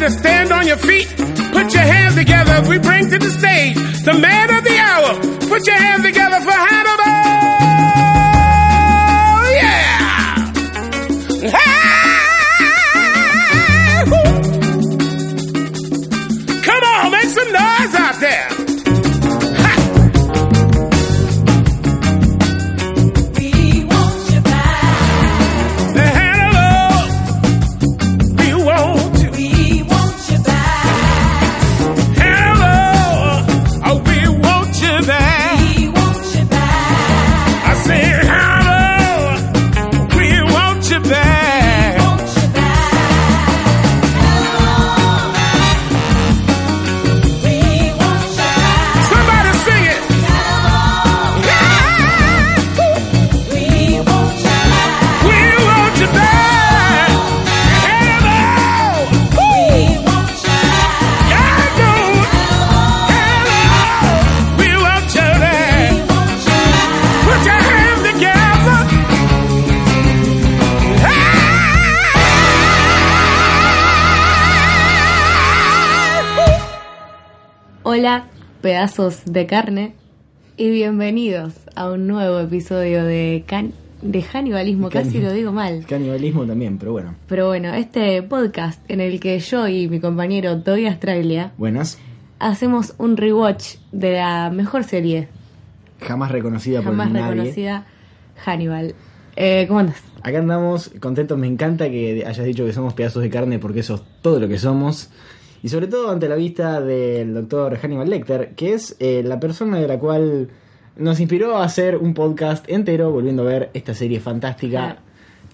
to stand on your feet. Put your hands together we bring to the stage the man of the hour. Put your hands together for pedazos de carne, y bienvenidos a un nuevo episodio de, can de Hannibalismo. Casi lo digo mal. Canibalismo también, pero bueno. Pero bueno, este podcast en el que yo y mi compañero Toby Australia Buenas. hacemos un rewatch de la mejor serie Jamás reconocida por jamás nadie. reconocida, Hannibal. Eh, ¿Cómo andas? Acá andamos contentos. Me encanta que hayas dicho que somos pedazos de carne porque eso es todo lo que somos. Y sobre todo ante la vista del doctor Hannibal Lecter, que es eh, la persona de la cual nos inspiró a hacer un podcast entero volviendo a ver esta serie fantástica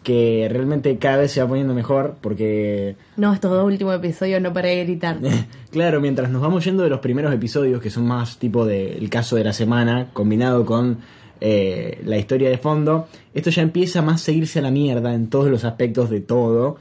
que realmente cada vez se va poniendo mejor porque No, estos dos últimos episodios no para de gritar. Claro, mientras nos vamos yendo de los primeros episodios, que son más tipo del caso de la semana, combinado con eh, la historia de fondo, esto ya empieza más a seguirse a la mierda en todos los aspectos de todo.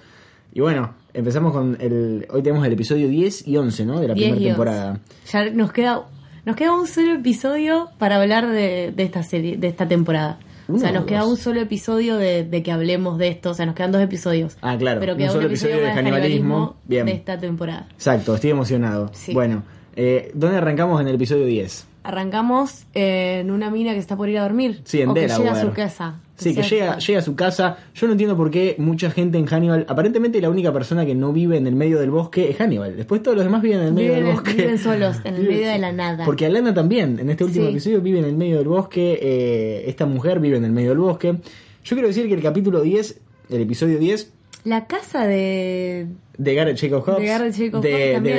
Y bueno, empezamos con el... Hoy tenemos el episodio 10 y 11, ¿no? De la 10 primera y 11. temporada. Ya nos queda, nos queda un solo episodio para hablar de, de esta serie, de esta temporada. o sea, nos queda un solo episodio de, de que hablemos de esto. O sea, nos quedan dos episodios. Ah, claro, Pero queda un, solo episodio, episodio de canibalismo. Bien. de esta temporada. Exacto, estoy emocionado. Sí. Bueno, eh, ¿dónde arrancamos en el episodio 10? Arrancamos en una mina que está por ir a dormir. Sí, en o que Delaware. llega a su casa. Sí, que llega, llega a su casa. Yo no entiendo por qué mucha gente en Hannibal. Aparentemente la única persona que no vive en el medio del bosque es Hannibal. Después todos los demás viven en el medio Viven, del bosque. viven solos, en el Viven- medio de la nada. Porque Alana también, en este último Sí. episodio, vive en el medio del bosque. eh, esta mujer vive en el medio del bosque. Yo quiero decir que el capítulo 10, el episodio 10, La casa de... de Garrett Jacob Hobbs, De Garrett Jacob de, Hobbs de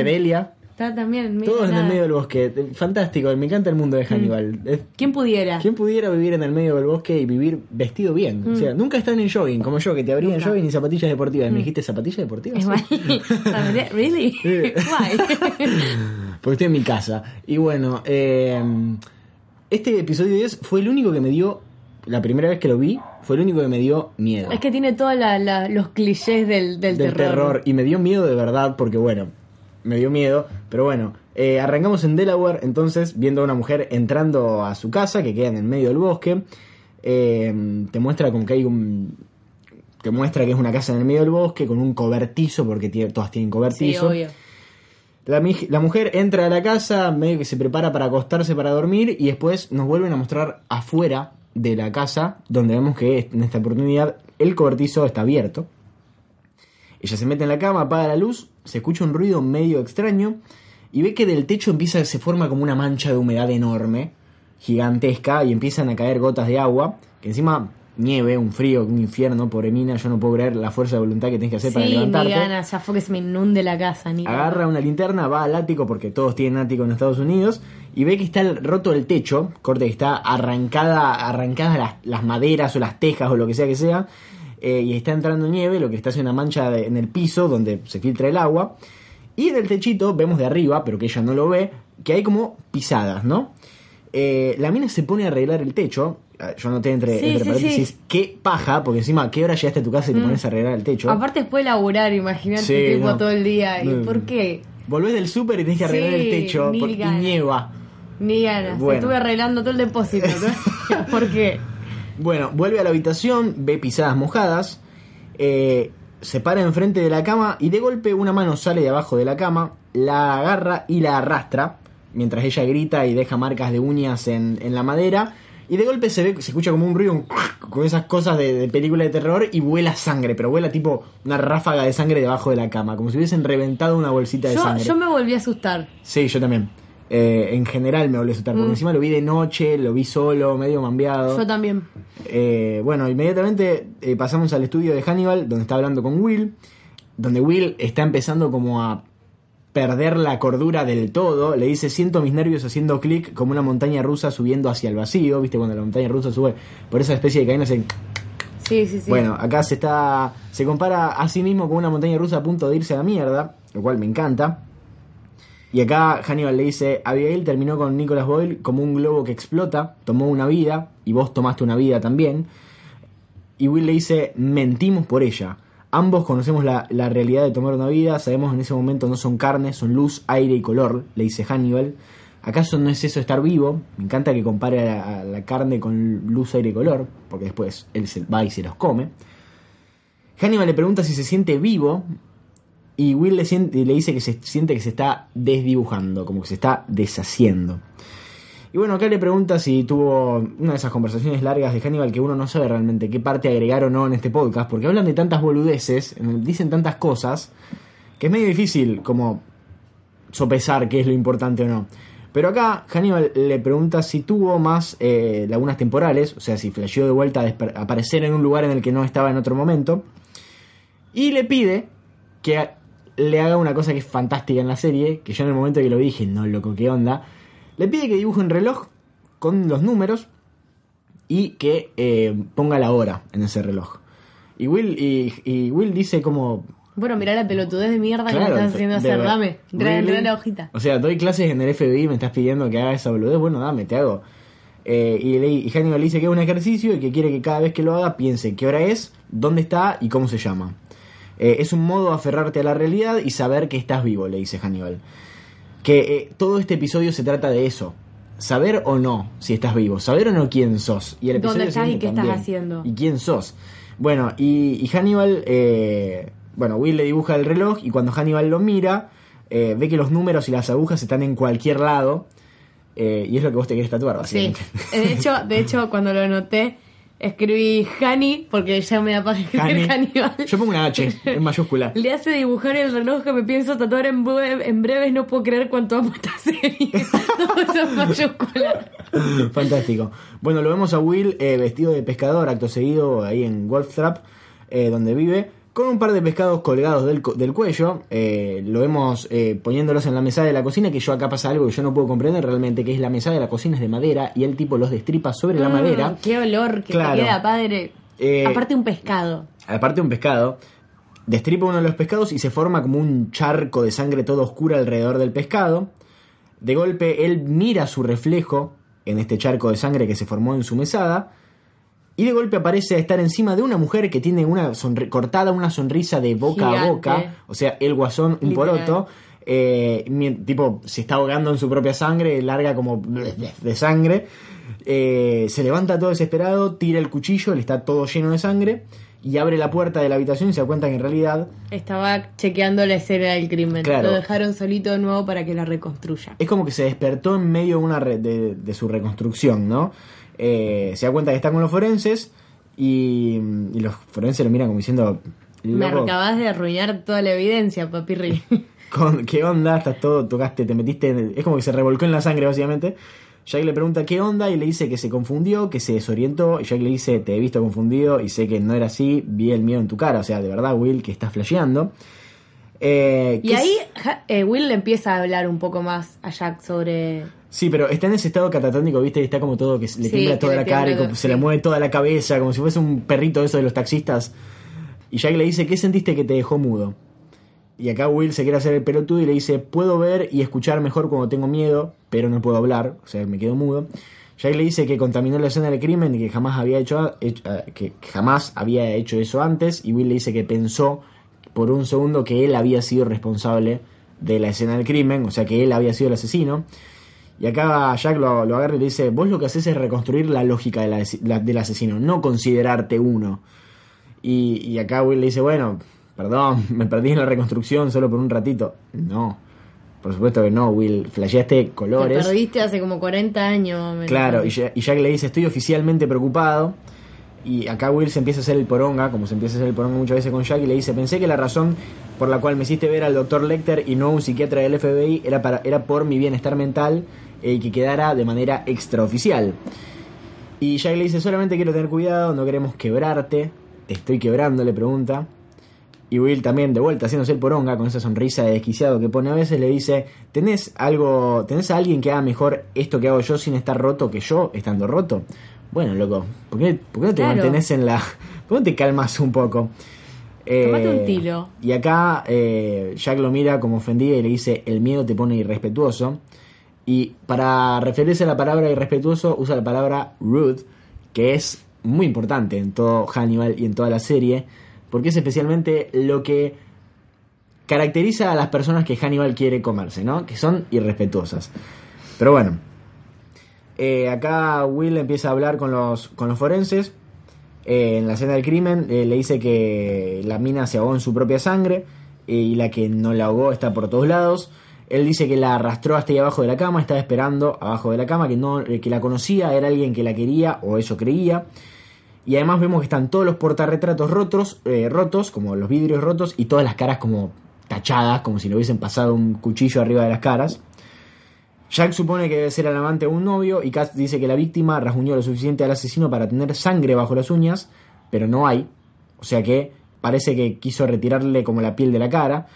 Está también en medio todos en el medio del bosque. Fantástico, me encanta el mundo de Hannibal. Es- ¿Quién pudiera? ¿Quién pudiera vivir en el medio del bosque y vivir vestido bien? O sea, nunca están en jogging, como yo, que te abría en Mm. Mm. jogging y zapatillas deportivas. ¿Me dijiste zapatillas deportivas? ¿Really? Why? Porque estoy en mi casa. Y bueno, eh, este episodio 10 fue el único que me dio, la primera vez que lo vi, fue el único que me dio miedo. Es que tiene todos los clichés del, del, del terror. Y me dio miedo de verdad porque, bueno, me dio miedo. Pero bueno, eh, arrancamos en Delaware, entonces, viendo a una mujer entrando a su casa, que queda en el medio del bosque. Eh, te muestra como que hay un... Te muestra que es una casa en el medio del bosque con un cobertizo, porque tiene- todas tienen Sí, cobertizo. obvio. La, la mujer entra a la casa, medio que se prepara para acostarse para dormir y después nos vuelven a mostrar afuera de la casa, donde vemos que en esta oportunidad el cobertizo está abierto. Ella se mete en la cama, apaga la luz, se escucha un ruido medio extraño y ve que del techo empieza, se forma como una mancha de humedad enorme, gigantesca, y empiezan a caer gotas de agua, que encima nieve, un frío, un infierno, pobre mina, yo no puedo creer la fuerza de voluntad que tienes que hacer para Sí, levantarte. ganas, ya fue que se me inunde la casa, ni Agarra una linterna, va al ático, porque todos tienen ático en Estados Unidos, y ve que está el- roto el techo, corte que está arrancada, arrancadas las, las maderas o las tejas o lo que sea que sea, eh, y está entrando nieve, lo que está haciendo una mancha de- en el piso donde se filtra el agua, y en el techito vemos de arriba, pero que ella no lo ve, que hay como pisadas, ¿no? Eh, la mina se pone a arreglar el techo. Ah, Yo noté entre, Sí, entre sí, paréntesis, sí. qué paja, porque encima, ¿qué hora llegaste a tu casa y te Mm. pones a arreglar el techo? Aparte después de laburar, imagínate tipo no. todo el día. ¿Y No. por qué? Volvés del súper y tenés que arreglar el techo por- y nieva. Ni ganas. Bueno. Estuve arreglando todo el depósito, ¿no? ¿Por qué? Bueno, vuelve a la habitación, ve pisadas mojadas. eh, se para enfrente de la cama y de golpe una mano sale de abajo de la cama, la agarra y la arrastra, mientras ella grita y deja marcas de uñas en, en la madera. Y de golpe se ve, se escucha como un ruido, un con esas cosas de, de película de terror y vuela sangre, pero vuela tipo una ráfaga de sangre debajo de la cama, como si hubiesen reventado una bolsita de Yo, sangre. yo me volví a asustar. Sí, yo también. Eh, en general me volví a asustar, porque Mm. encima lo vi de noche, lo vi solo, medio mambeado. Yo también. Eh, bueno, inmediatamente eh, pasamos al estudio de Hannibal, donde está hablando con Will, donde Will está empezando como a perder la cordura del todo. Le dice, siento mis nervios haciendo clic como una montaña rusa subiendo hacia el vacío. ¿Viste? Cuando la montaña rusa sube por esa especie de cadena, hacen Sí, sí, sí. bueno, acá se está. Se compara a sí mismo con una montaña rusa a punto de irse a la mierda, lo cual me encanta. Y acá Hannibal le dice: Abigail terminó con Nicholas Boyle como un globo que explota, tomó una vida, y vos tomaste una vida también. Y Will le dice: Mentimos por ella. Ambos conocemos la, la realidad de tomar una vida, sabemos en ese momento no son carne, son luz, aire y color, le dice Hannibal. ¿Acaso no es eso estar vivo? Me encanta que compare la carne con luz, aire y color, porque después él se va y se los come. Hannibal le pregunta si se siente vivo y Will le, siente- le dice que se siente que se está desdibujando, como que se está deshaciendo. Y bueno, acá le pregunta si tuvo una de esas conversaciones largas de Hannibal que uno no sabe realmente qué parte agregar o no en este podcast, porque hablan de tantas boludeces, dicen tantas cosas, que es medio difícil como sopesar qué es lo importante o no. Pero acá Hannibal le pregunta si tuvo más eh, lagunas temporales, o sea, si flasheó de vuelta a aparecer en un lugar en el que no estaba en otro momento. Y le pide que le haga una cosa que es fantástica en la serie, que yo en el momento que lo vi dije, no, loco, ¿qué onda? Le pide que dibuje un reloj con los números y que eh, ponga la hora en ese reloj. Y Will, y, y Will dice como... Bueno, mirá la pelotudez de mierda que me Claro, estás haciendo hacer. verdad. Dame, trae, Really? la hojita. O sea, doy clases en el FBI, me estás pidiendo que haga esa boludez, bueno, dame, te hago. Eh, y, le- y Hannibal le dice que es un ejercicio y que quiere que cada vez que lo haga piense qué hora es, dónde está y cómo se llama. Eh, es un modo de aferrarte a la realidad y saber que estás vivo, le dice Hannibal. Que eh, todo este episodio se trata de eso. Saber o no si estás vivo, saber o no quién sos. Y el ¿Dónde episodio estás y qué estás haciendo? Y quién sos. Bueno, y, y Hannibal, eh, bueno, Will le dibuja el reloj y cuando Hannibal lo mira, eh, ve que los números y las agujas están en cualquier lado. y es lo que vos te querés tatuar, Sí. básicamente. Eh, De hecho, de hecho, cuando lo anoté, escribí Hani, porque ya me da para escribir Hannibal. Yo pongo una H en mayúscula. Le hace dibujar el reloj que me pienso tatuar en, breve, en breves. No puedo creer cuánto amo esta serie. Todo eso en mayúscula. Fantástico. Bueno, lo vemos a Will eh, vestido de pescador, acto seguido ahí en Wolf Trap, eh, donde vive, con un par de pescados colgados del, del cuello. Eh, lo vemos eh, poniéndolos en la mesa de la cocina, que yo acá pasa algo que yo no puedo comprender realmente, que es la mesa de la cocina es de madera y el tipo los destripa sobre la Mm, madera. Qué olor que Claro. te queda, padre. Eh, Aparte un pescado. aparte un pescado, destripa uno de los pescados y se forma como un charco de sangre todo oscura alrededor del pescado. De golpe él mira su reflejo en este charco de sangre que se formó en su mesada. Y de golpe aparece a estar encima de una mujer que tiene una cortada una sonrisa de boca a boca. O sea, el guasón, un Literal. poroto. eh, tipo, se está ahogando en su propia sangre, larga como de sangre. Eh, se levanta todo desesperado, tira el cuchillo, le está todo lleno de sangre. Y abre la puerta de la habitación y se da cuenta que en realidad Estaba chequeando la escena del crimen. Claro. Lo dejaron solito de nuevo para que la reconstruya. es como que se despertó en medio de, una re- de, de su reconstrucción, ¿no? Eh, se da cuenta que está con los forenses y, y los forenses lo miran como diciendo, Me "Loco, acabas de arruinar toda la evidencia, papirri. con- ¿qué onda? Estás todo, tocaste, te metiste, en el- es como que se revolcó en la sangre básicamente. Jack le pregunta qué onda y le dice que se confundió, que se desorientó. Y Jack le dice, te he visto confundido y sé que no era así, vi el miedo en tu cara. O sea, de verdad, Will, que estás flasheando. Eh, y ¿qué ahí eh, Will le empieza a hablar un poco más a Jack sobre... Sí, pero está en ese estado catatónico, ¿viste? Y está como todo, que le tiembla toda la cara y se le mueve toda la cabeza, como si fuese un perrito eso de los taxistas. Y Jack le dice, ¿qué sentiste que te dejó mudo? Y acá Will se quiere hacer el pelotudo y le dice, puedo ver y escuchar mejor cuando tengo miedo, pero no puedo hablar, o sea, me quedo mudo. Jack le dice que contaminó la escena del crimen y que jamás había hecho, hecho- eh, que jamás había hecho eso antes. Y Will le dice que pensó por un segundo que él había sido responsable de la escena del crimen, o sea que él había sido el asesino. Y acá Jack lo, lo agarra y le dice, vos lo que haces es reconstruir la lógica de la- la- del asesino, no considerarte uno. Y, y acá Will le dice, bueno, perdón, me perdí en la reconstrucción solo por un ratito. No, por supuesto que no, Will. Flasheaste Te colores. perdiste hace como 40 años. Claro, y, Ja- y Jack le dice, estoy oficialmente preocupado. Y acá Will se empieza a hacer el poronga, como se empieza a hacer el poronga muchas veces con Jack, y le dice, pensé que la razón por la cual me hiciste ver al doctor Lecter y no a un psiquiatra del FBI era, para, era por mi bienestar mental eh, que quedara de manera extraoficial. Y Jack le dice, solamente quiero tener cuidado, no queremos quebrarte. Te estoy quebrando, le pregunta. Y Will también, de vuelta, haciéndose el poronga, con esa sonrisa de desquiciado que pone a veces, le dice, ¿tenés algo, tenés a alguien que haga mejor esto que hago yo sin estar roto que yo, estando roto? Bueno, loco, ¿por qué, por qué no te Claro. mantenés en la... ¿Por qué no te calmas un poco? Eh, un tilo. Y acá eh, Jack lo mira como ofendido y le dice, el miedo te pone irrespetuoso. Y para referirse a la palabra irrespetuoso, usa la palabra rude, que es muy importante en todo Hannibal y en toda la serie, porque es especialmente lo que caracteriza a las personas que Hannibal quiere comerse, ¿no? Que son irrespetuosas. Pero bueno, eh, acá Will empieza a hablar con los, con los forenses. Eh, en la escena del crimen eh, le dice que la mina se ahogó en su propia sangre y la que no la ahogó está por todos lados. Él dice que la arrastró hasta ahí abajo de la cama, estaba esperando abajo de la cama, que, no, que la conocía, era alguien que la quería o eso creía. Y además vemos que están todos los portarretratos rotos, eh, rotos, como los vidrios rotos, y todas las caras como tachadas, como si le hubiesen pasado un cuchillo arriba de las caras. Jack supone que debe ser el amante o un novio, y Cass dice que la víctima rasguñó lo suficiente al asesino para tener sangre bajo las uñas, pero no hay. O sea que parece que quiso retirarle como la piel de la cara,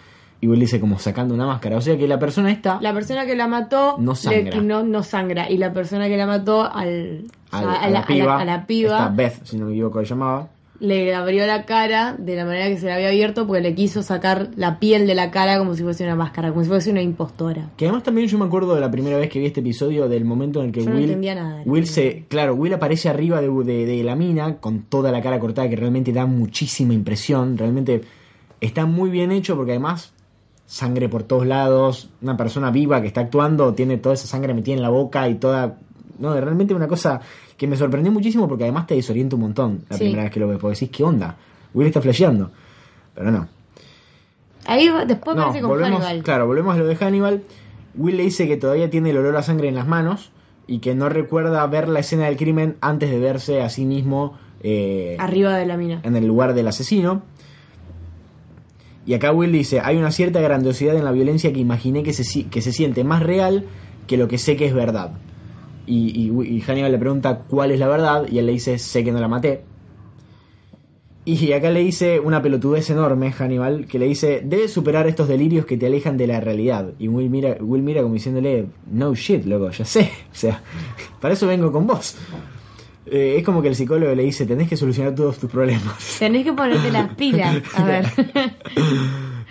y Will dice como sacando una máscara. O sea que la persona esta... La persona que la mató No sangra. le- no, no sangra. Y la persona que la mató al, al- a, a a la, a la- a la piba esta Beth, si no me equivoco, se llamaba. le abrió la cara de la manera que se la había abierto porque le quiso sacar la piel de la cara como si fuese una máscara, como si fuese una impostora. Que además también yo me acuerdo de la primera vez que vi este episodio del momento en el que Yo no Will, entendía nada la Will se, claro, Will aparece arriba de, de- de la mina con toda la cara cortada que realmente da muchísima impresión, realmente está muy bien hecho porque además sangre por todos lados, una persona viva que está actuando tiene toda esa sangre metida en la boca y toda, no, realmente una cosa que me sorprendió muchísimo porque además te desorienta un montón la Sí. primera vez que lo ves, porque decís, ¿qué onda? Will está flasheando, pero no. Ahí después No, con volvemos, Hannibal. claro, volvemos a lo de Hannibal. Will le dice que todavía tiene el olor a sangre en las manos y que no recuerda ver la escena del crimen antes de verse a sí mismo eh, Arriba de la mina. en el lugar del asesino. Y acá Will dice, hay una cierta grandiosidad en la violencia que imaginé que se, que se siente más real que lo que sé que es verdad. Y Hannibal le pregunta cuál es la verdad y él le dice, sé que no la maté. Y acá le dice una pelotudez enorme, Hannibal, que le dice, debes superar estos delirios que te alejan de la realidad. Y Will mira, Will mira como diciéndole, no shit, loco, ya sé. O sea, para eso vengo con vos. Eh, es como que el psicólogo le dice, tenés que solucionar todos tus problemas. Tenés que ponerte las pilas. A ver.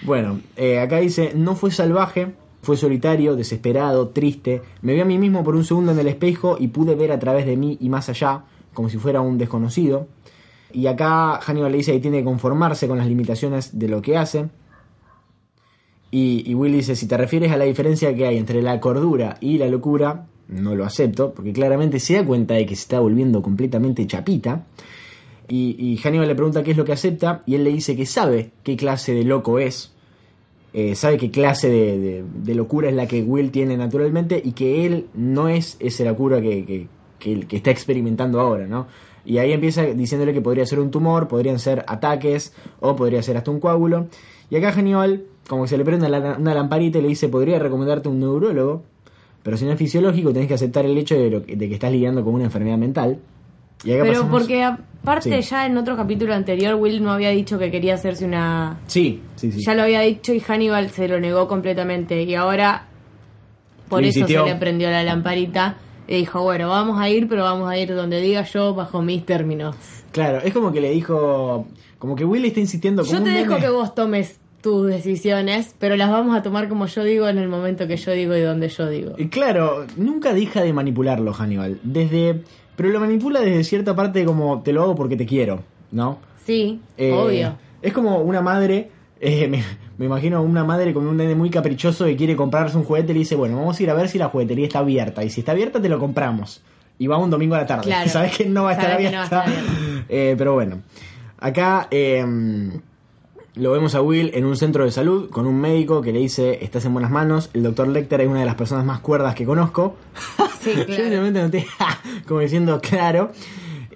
Bueno, eh, acá dice, no fue salvaje, fue solitario, desesperado, triste. Me vi a mí mismo por un segundo en el espejo y pude ver a través de mí y más allá, como si fuera un desconocido. Y acá Hannibal le dice que tiene que conformarse con las limitaciones de lo que hace. Y, y Will dice, si te refieres a la diferencia que hay entre la cordura y la locura, no lo acepto, porque claramente se da cuenta de que se está volviendo completamente chapita. Y, y Hannibal le pregunta qué es lo que acepta, y él le dice que sabe qué clase de loco es, eh, sabe qué clase de, locura es la que Will tiene naturalmente, y que él no es esa locura que, que- que- que está experimentando ahora, ¿no? Y ahí empieza diciéndole que podría ser un tumor, podrían ser ataques, o podría ser hasta un coágulo. Y acá Hannibal, como que se le prende una lamparita y le dice, podría recomendarte un neurólogo, pero si no es fisiológico tenés que aceptar el hecho de, lo que- de que estás lidiando con una enfermedad mental. Y acá Pero pasamos- porque aparte Sí. ya en otro capítulo anterior Will no había dicho que quería hacerse una... Sí, sí, sí. Ya lo había dicho y Hannibal se lo negó completamente. Y ahora por eso se le prendió la lamparita. Y dijo, bueno, vamos a ir, pero vamos a ir donde diga yo bajo mis términos. Claro, es como que le dijo, como que Will está insistiendo como Yo te un dejo que vos tomes tus decisiones, pero las vamos a tomar como yo digo en el momento que yo digo y donde yo digo. Y Claro, nunca deja de manipularlo Hannibal. Desde, pero lo manipula desde cierta parte como te lo hago porque te quiero, ¿no? Sí, Eh, obvio. Es como una madre, eh, me, me imagino una madre con un nene muy caprichoso que quiere comprarse un juguete y le dice, bueno, vamos a ir a ver si la juguetería está abierta. Y si está abierta, te lo compramos. Y va un domingo a la tarde. Claro. Sabes que no va a estar no a abierta. estar abierta. Eh, pero bueno, acá... eh, lo vemos a Will en un centro de salud con un médico que le dice, estás en buenas manos. El doctor Lecter es una de las personas más cuerdas que conozco. Sí, Yo claro. simplemente noté, como diciendo, claro.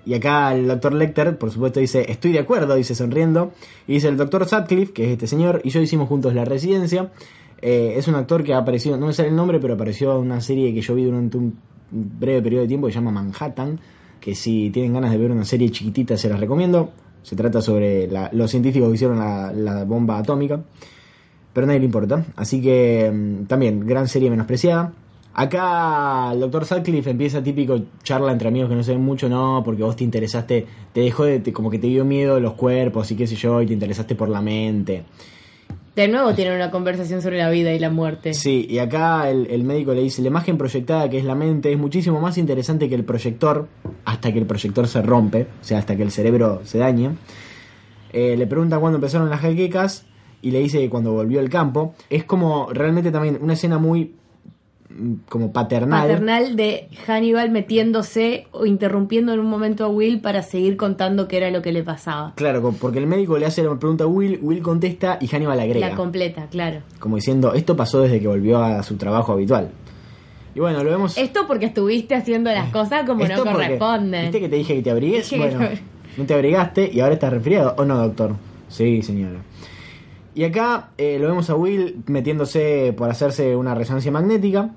Y acá el doctor Lecter, por supuesto, dice, estoy de acuerdo, dice sonriendo. Y dice, el doctor Sutcliffe, que es este señor, y yo hicimos juntos la residencia. Eh, es un actor que ha aparecido, no me sale el nombre, pero apareció en una serie que yo vi durante un breve periodo de tiempo que se llama Manhattan. Que si tienen ganas de ver una serie chiquitita, se las recomiendo. Se trata sobre la- los científicos que hicieron la, la bomba atómica. Pero a nadie le importa. Así que mm, también, gran serie menospreciada. Acá el doctor Sutcliffe empieza típico charla entre amigos que no se ven mucho, no, porque vos te interesaste, te dejó de, como que te dio miedo los cuerpos y qué sé yo, y te interesaste por la mente. De nuevo tienen una conversación sobre la vida y la muerte. Sí, y acá el, el médico le dice, la imagen proyectada que es la mente es muchísimo más interesante que el proyector, hasta que el proyector se rompe, o sea, hasta que el cerebro se dañe. Eh, le pregunta cuándo empezaron las jaquecas y le dice que cuando volvió al campo. Es como realmente también una escena muy como paternal. Paternal de Hannibal metiéndose o interrumpiendo en un momento a Will para seguir contando qué era lo que le pasaba. Claro, porque el médico le hace la pregunta a Will, Will contesta y Hannibal agrega. La completa, claro. como diciendo, esto pasó desde que volvió a su trabajo habitual. Y bueno, lo vemos... Esto porque estuviste haciendo las cosas como Esto no corresponden. ¿Viste que te dije que te abrigues? Dije Bueno, no te abrigaste y ahora estás resfriado. ¿O no, doctor? Sí, señora. Y acá eh, lo vemos a Will metiéndose por hacerse una resonancia magnética.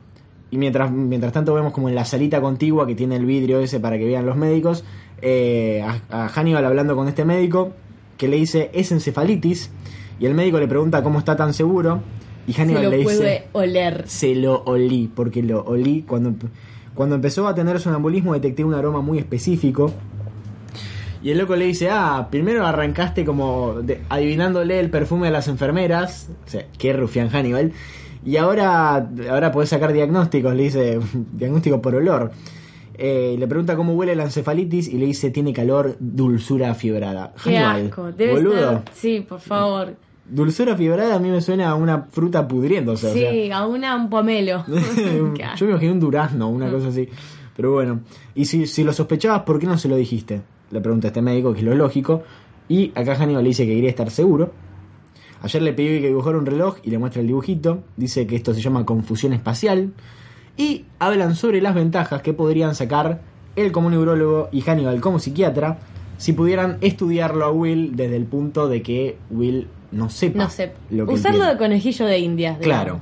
Y mientras, mientras tanto vemos como en la salita contigua que tiene el vidrio ese para que vean los médicos, eh, a, a Hannibal hablando con este médico que le dice es encefalitis. Y el médico le pregunta cómo está tan seguro. Y Se Hannibal lo le dice puede oler. se lo olí, porque lo olí cuando, cuando empezó a tener sonambulismo detecté un aroma muy específico. Y el loco le dice, ah, primero arrancaste como de- adivinándole el perfume de las enfermeras. O sea, qué rufián Hannibal. Y ahora, ahora podés sacar diagnósticos, le dice, diagnóstico por olor. Eh, le pregunta cómo huele la encefalitis y le dice, tiene calor, dulzura fiebrada. Qué Hannibal, asco. Debe boludo. ser. Sí, por favor. Dulzura fiebrada a mí me suena a una fruta pudriéndose. o sea. Sí, a una un pomelo. Yo me imaginé un durazno, una cosa así. Pero bueno, y si, si lo sospechabas, ¿por qué no se lo dijiste? Le pregunta este médico, que es lo lógico. Y acá Hannibal le dice que quería estar seguro. Ayer le pedí que dibujara un reloj y le muestra el dibujito. Dice que esto se llama confusión espacial. Y hablan sobre las ventajas que podrían sacar él como neurólogo y Hannibal como psiquiatra si pudieran estudiarlo a Will desde el punto de que Will no sepa. No sé. lo que Usarlo de conejillo de indias. Claro.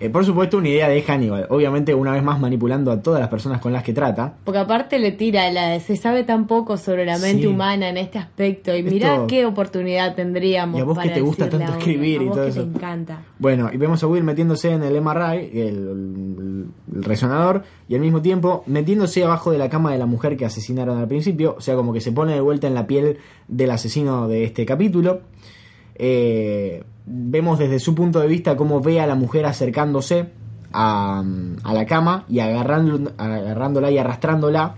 Eh, por supuesto, una idea de Hannibal. Obviamente, una vez más manipulando a todas las personas con las que trata. Porque aparte le tira la se sabe tan poco sobre la mente Sí. humana en este aspecto y Esto- mirá qué oportunidad tendríamos Y a vos que para te gusta tanto escribir y a vos todo que eso. te encanta. Bueno, y vemos a Will metiéndose en el MRI, el, el- el resonador, y al mismo tiempo metiéndose abajo de la cama de la mujer que asesinaron al principio. O sea, como que se pone de vuelta en la piel del asesino de este capítulo. Eh, vemos desde su punto de vista cómo ve a la mujer acercándose a, la cama y agarrando, agarrándola y arrastrándola.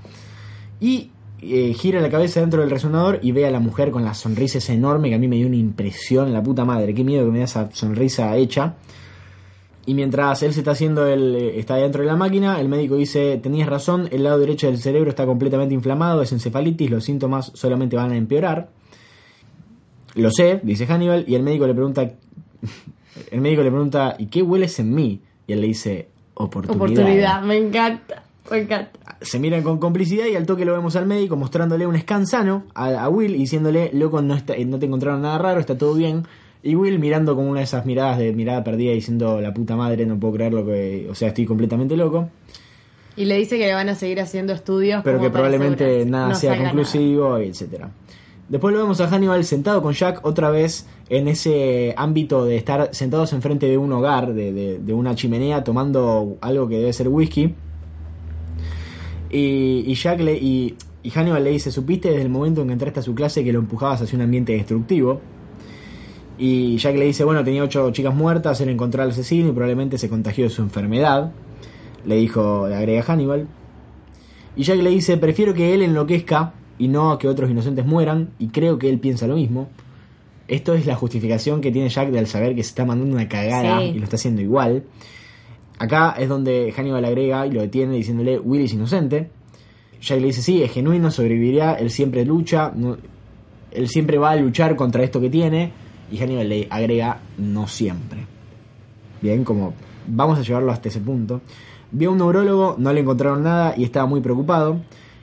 Y eh, gira la cabeza dentro del resonador y ve a la mujer con la sonrisa esa enorme que a mí me dio una impresión, la puta madre, qué miedo que me da esa sonrisa hecha. Y mientras él se está haciendo el, eh, está dentro de la máquina, el médico dice, tenías razón, el lado derecho del cerebro está completamente inflamado, es encefalitis, los síntomas solamente van a empeorar. Lo sé, dice Hannibal, y el médico le pregunta, el médico le pregunta, ¿y qué hueles en mí? Y él le dice, oportunidad. Oportunidad, me encanta. Me encanta. Se miran con complicidad y al toque lo vemos al médico mostrándole un scan sano a, a Will y diciéndole, loco, no, está, no te encontraron nada raro, está todo bien. Y Will mirando con una de esas miradas de mirada perdida diciendo, la puta madre, no puedo creer lo que... O sea, estoy completamente loco. Y le dice que le van a seguir haciendo estudios. Pero que probablemente nada No sea conclusivo, y etcétera. Después lo vemos a Hannibal sentado con Jack otra vez en ese ámbito de estar sentados enfrente de un hogar, de, de- una chimenea, tomando algo que debe ser whisky. Y, y Jack le, y, y Hannibal le dice, supiste desde el momento en que entraste a su clase que lo empujabas hacia un ambiente destructivo. Y Jack le dice, bueno, tenía ocho chicas muertas, él encontró al asesino y probablemente se contagió de su enfermedad. Le dijo, le agrega Hannibal. Y Jack le dice, prefiero que él enloquezca y no que otros inocentes mueran, y creo que él piensa lo mismo. Esto es la justificación que tiene Jack de al saber que se está mandando una cagada Sí. y lo está haciendo igual. Acá es donde Hannibal agrega y lo detiene diciéndole, Will es inocente. Jack le dice, sí, es genuino, sobrevivirá, él siempre lucha, no- él siempre va a luchar contra esto que tiene, Y Hannibal le agrega no siempre. Bien, como vamos a llevarlo hasta ese punto. Vio a un neurólogo, no le encontraron nada y estaba muy preocupado.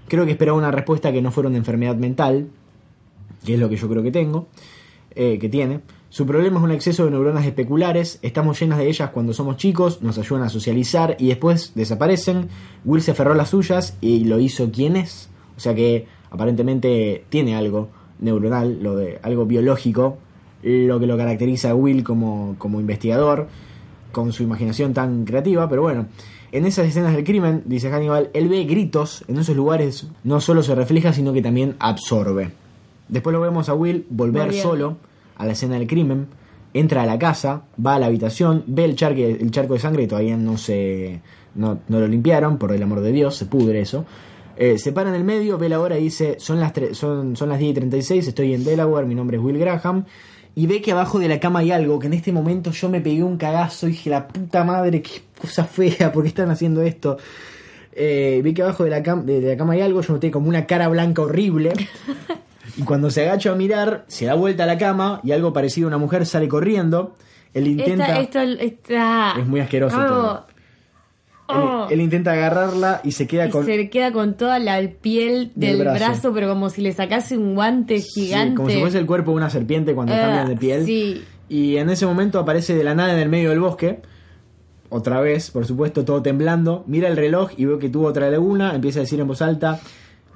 Creo que esperaba una respuesta que no fuera una enfermedad mental, que es lo que yo creo que tengo, eh, que tiene. Su problema es un exceso de neuronas especulares, estamos llenas de ellas cuando somos chicos, nos ayudan a socializar y después desaparecen. Will se aferró a las suyas y lo hizo quién es. O sea que aparentemente tiene algo neuronal, lo de algo biológico, lo que lo caracteriza a Will como, como investigador, con su imaginación tan creativa, pero bueno. En esas escenas del crimen, dice Hannibal, él ve gritos, en esos lugares no solo se refleja, sino que también absorbe. Después lo vemos a Will volver solo a la escena del crimen, entra a la casa, va a la habitación, ve el, charque, el charco de sangre y todavía no se no, no lo limpiaron, por el amor de Dios, se pudre eso. Eh, se para en el medio, ve la hora y dice, son las, son, son las 10 y 36, estoy en Delaware, mi nombre es Will Graham. Y ve que abajo de la cama hay algo, que en este momento yo me pegué un cagazo y dije, la puta madre, qué cosa fea, ¿por qué están haciendo esto? Eh, vi que abajo de la, cam- de la cama hay algo, yo noté como una cara blanca horrible. Y cuando se agacha a mirar, se da vuelta a la cama y algo parecido a una mujer sale corriendo. Él intenta, Esta, esto, esta... Es muy asqueroso Oh, todo. Oh. él, él intenta agarrarla y se queda Y con... se queda con toda la piel Del del, brazo. brazo. pero como si le sacase un guante Sí, gigante. como si fuese el cuerpo de una serpiente cuando Ah, cambian de piel. sí. Y en ese momento aparece de la nada en el medio del bosque. Otra vez, por supuesto, todo temblando. Mira el reloj y veo que tuvo otra laguna. Empieza a decir en voz alta.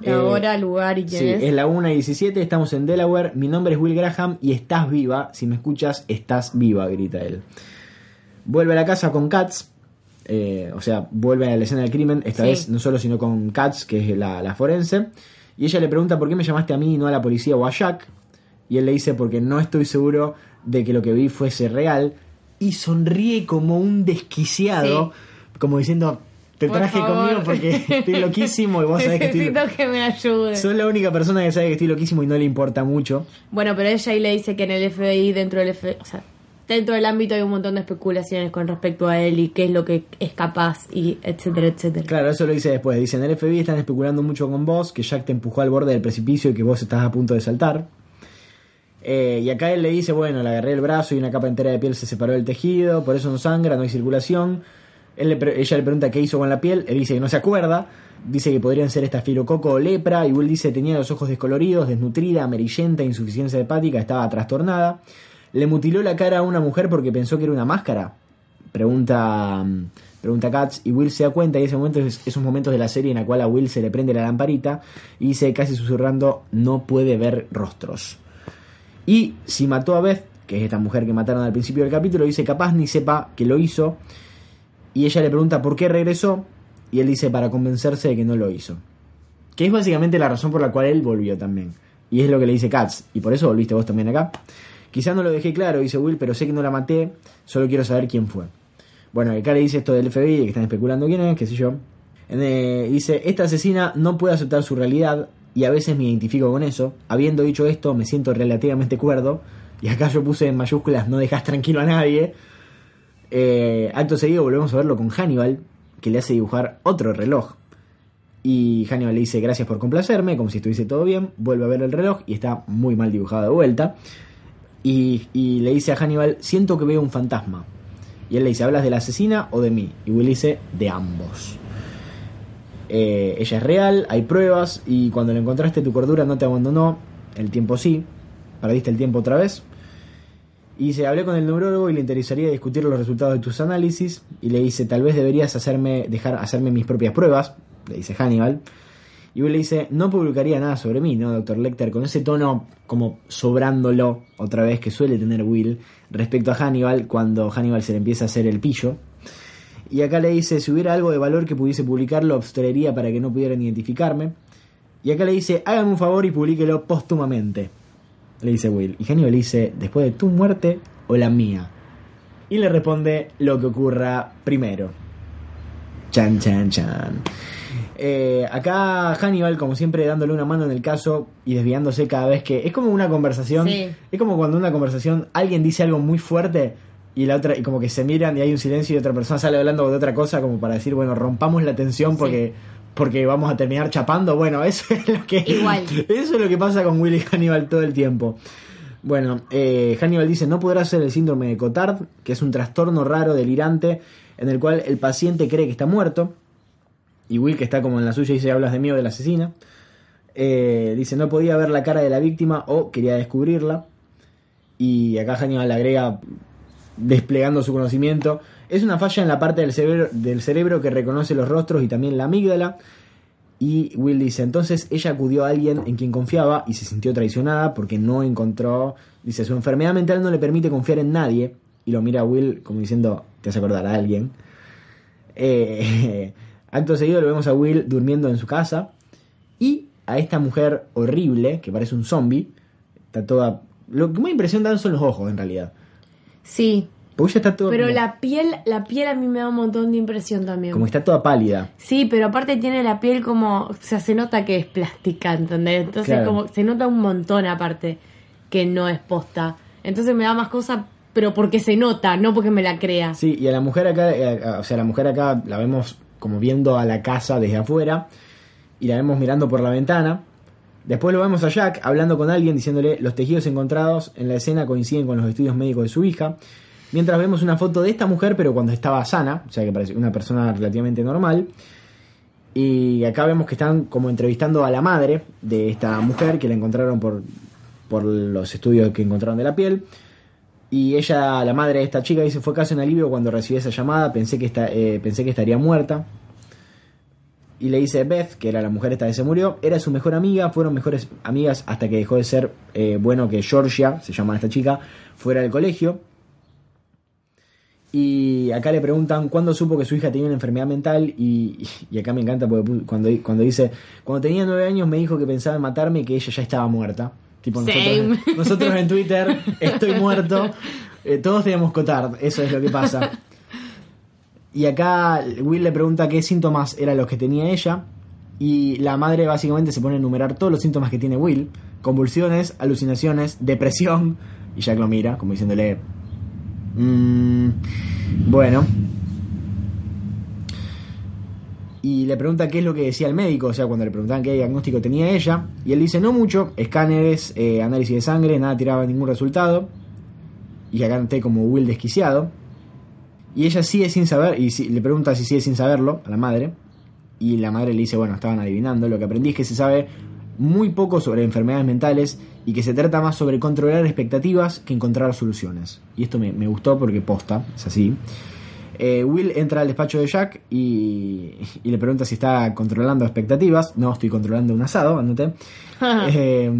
La eh, hora, lugar y quién Sí, es. es la 1 y 17, estamos en Delaware, mi nombre es Will Graham y estás viva, si me escuchas, estás viva, grita él. Vuelve a la casa con Katz, eh, o sea, vuelve a la escena del crimen, esta Sí. vez no solo sino con Katz, que es la, la forense, y ella le pregunta por qué me llamaste a mí y no a la policía o a Jack, y él le dice porque no estoy seguro de que lo que vi fuese real, y sonríe como un desquiciado, como diciendo, te Por traje favor. conmigo porque estoy loquísimo y vos sabés que estoy... Necesito que me ayude. Soy la única persona que sabe que estoy loquísimo y no le importa mucho. Bueno, pero ella ahí le dice que en el FBI, dentro del FBI, o sea, dentro del ámbito hay un montón de especulaciones con respecto a él y qué es lo que es capaz y etcétera, etcétera. Claro, eso lo dice después. Dice, en el FBI están especulando mucho con vos, que Jack te empujó al borde del precipicio y que vos estás a punto de saltar. Eh, y acá él le dice, bueno, le agarré el brazo y una capa entera de piel se separó del tejido, por eso no sangra, no hay circulación. Él le ella le pregunta qué hizo con la piel, él dice que no se acuerda, dice que podrían ser estafilococo o lepra, y Will dice tenía los ojos descoloridos, desnutrida, amarillenta, insuficiencia hepática, estaba trastornada. Le mutiló la cara a una mujer porque pensó que era una máscara. Pregunta, mm, pregunta Katz y Will se da cuenta y ese momento es esos momentos de la serie en la cual a Will se le prende la lamparita y dice casi susurrando no puede ver rostros. Y si mató a Beth, que es esta mujer que mataron al principio del capítulo, dice capaz ni sepa que lo hizo. Y ella le pregunta por qué regresó. Y él dice para convencerse de que no lo hizo. Que es básicamente la razón por la cual él volvió también. Y es lo que le dice Katz. Y por eso volviste vos también acá. Quizá no lo dejé claro, dice Will, pero sé que no la maté. Solo quiero saber quién fue. Bueno, acá le dice esto del FBI, que están especulando quién es, qué sé yo. Eh, dice, esta asesina no puede aceptar su realidad y a veces me identifico con eso. Habiendo dicho esto, me siento relativamente cuerdo. Y acá yo puse en mayúsculas, no dejas tranquilo a nadie. Eh, acto seguido volvemos a verlo con Hannibal, que le hace dibujar otro reloj. Y Hannibal le dice gracias por complacerme, como si estuviese todo bien. Vuelve a ver el reloj y está muy mal dibujado de vuelta. Y, le dice a Hannibal, siento que veo un fantasma. Y él le dice, ¿hablas de la asesina o de mí? Y Will dice, de ambos. Eh, ella es real, hay pruebas, y cuando la encontraste tu cordura no te abandonó, el tiempo sí, perdiste el tiempo otra vez. Y dice, hablé con el neurólogo y le interesaría discutir los resultados de tus análisis. Y le dice, tal vez deberías hacerme, dejar hacerme mis propias pruebas, le dice Hannibal. Y Will le dice, no publicaría nada sobre mí, ¿no, doctor Lecter? Con ese tono como sobrándolo otra vez que suele tener Will respecto a Hannibal cuando Hannibal se le empieza a hacer el pillo. Y acá le dice, si hubiera algo de valor que pudiese publicar, lo abstraería para que no pudieran identificarme. Y acá le dice, hágame un favor y publíquelo póstumamente. Le dice Will. Y Hannibal le dice, después de tu muerte o la mía. Y le responde lo que ocurra primero. Chan, chan, chan. Eh, acá Hannibal, como siempre, dándole una mano en el caso y desviándose cada vez que. Es como una conversación. Sí. Es como cuando en una conversación alguien dice algo muy fuerte y la otra, y como que se miran y hay un silencio y otra persona sale hablando de otra cosa, como para decir, bueno, rompamos la tensión porque. Porque vamos a terminar chapando. Bueno, eso es lo que. Igual. Eso es lo que pasa con Willy Hannibal todo el tiempo. Bueno, eh, Hannibal dice, no podrá ser el síndrome de Cotard, que es un trastorno raro, delirante, en el cual el paciente cree que está muerto. Y Will, que está como en la suya, dice, hablas de mí o de la asesina. Eh, dice, no podía ver la cara de la víctima o quería descubrirla. Y acá Hannibal agrega, desplegando su conocimiento, es una falla en la parte del cerebro, del cerebro que reconoce los rostros y también la amígdala. Y Will dice, entonces ella acudió a alguien en quien confiaba y se sintió traicionada porque no encontró, dice, su enfermedad mental no le permite confiar en nadie. Y lo mira a Will como diciendo, te hace acordar a alguien. Eh, acto seguido lo vemos a Will durmiendo en su casa y a esta mujer horrible, que parece un zombie, está toda... Lo que más impresión dan son los ojos en realidad. Sí, Porque ella está toda... pero como, la piel, la piel a mí me da un montón de impresión también. como está toda pálida. Sí, pero aparte tiene la piel como, o sea, se nota que es plástica, ¿entendés? Entonces Claro. como se nota un montón aparte que no es posta. Entonces me da más cosa, pero porque se nota, no porque me la crea. Sí, y a la mujer acá, eh, a- o sea, la mujer acá la vemos como viendo a la casa desde afuera y la vemos mirando por la ventana. Después lo vemos a Jack hablando con alguien diciéndole los tejidos encontrados en la escena coinciden con los estudios médicos de su hija. Mientras vemos una foto de esta mujer, pero cuando estaba sana, o sea que parece una persona relativamente normal. Y acá vemos que están como entrevistando a la madre de esta mujer que la encontraron por, por los estudios que encontraron de la piel. Y ella, la madre de esta chica, dice, fue casi un alivio cuando recibí esa llamada, pensé que, esta- eh, pensé que estaría muerta. Y le dice Beth, que era la mujer esta que se murió, era su mejor amiga, fueron mejores amigas hasta que dejó de ser eh, bueno que Georgia, se llama esta chica, fuera del colegio. Y acá le preguntan cuándo supo que su hija tenía una enfermedad mental y, y acá me encanta porque cuando, cuando dice, cuando tenía nueve años me dijo que pensaba en matarme y que ella ya estaba muerta. Tipo nosotros, nosotros en Twitter, estoy muerto, Eh, todos tenemos Cotard, eso es lo que pasa. Y acá Will le pregunta qué síntomas eran los que tenía ella. Y la madre básicamente se pone a enumerar todos los síntomas que tiene Will. Convulsiones, alucinaciones, depresión. Y Jack lo mira como diciéndole... "Mm, bueno. Y le pregunta qué es lo que decía el médico, o sea, cuando le preguntaban qué diagnóstico tenía ella. Y él dice, no mucho, escáneres, eh, análisis de sangre, nada tiraba ningún resultado. Y acá noté como Will desquiciado. Y ella sigue sin saber, y si- le pregunta si sigue sin saberlo a la madre. Y la madre le dice, bueno, estaban adivinando. Lo que aprendí es que se sabe muy poco sobre enfermedades mentales y que se trata más sobre controlar expectativas que encontrar soluciones. Y esto me, me gustó porque posta, es así. Eh, Will entra al despacho de Jack y, y le pregunta si está controlando expectativas. No, estoy controlando un asado, andate. Eh,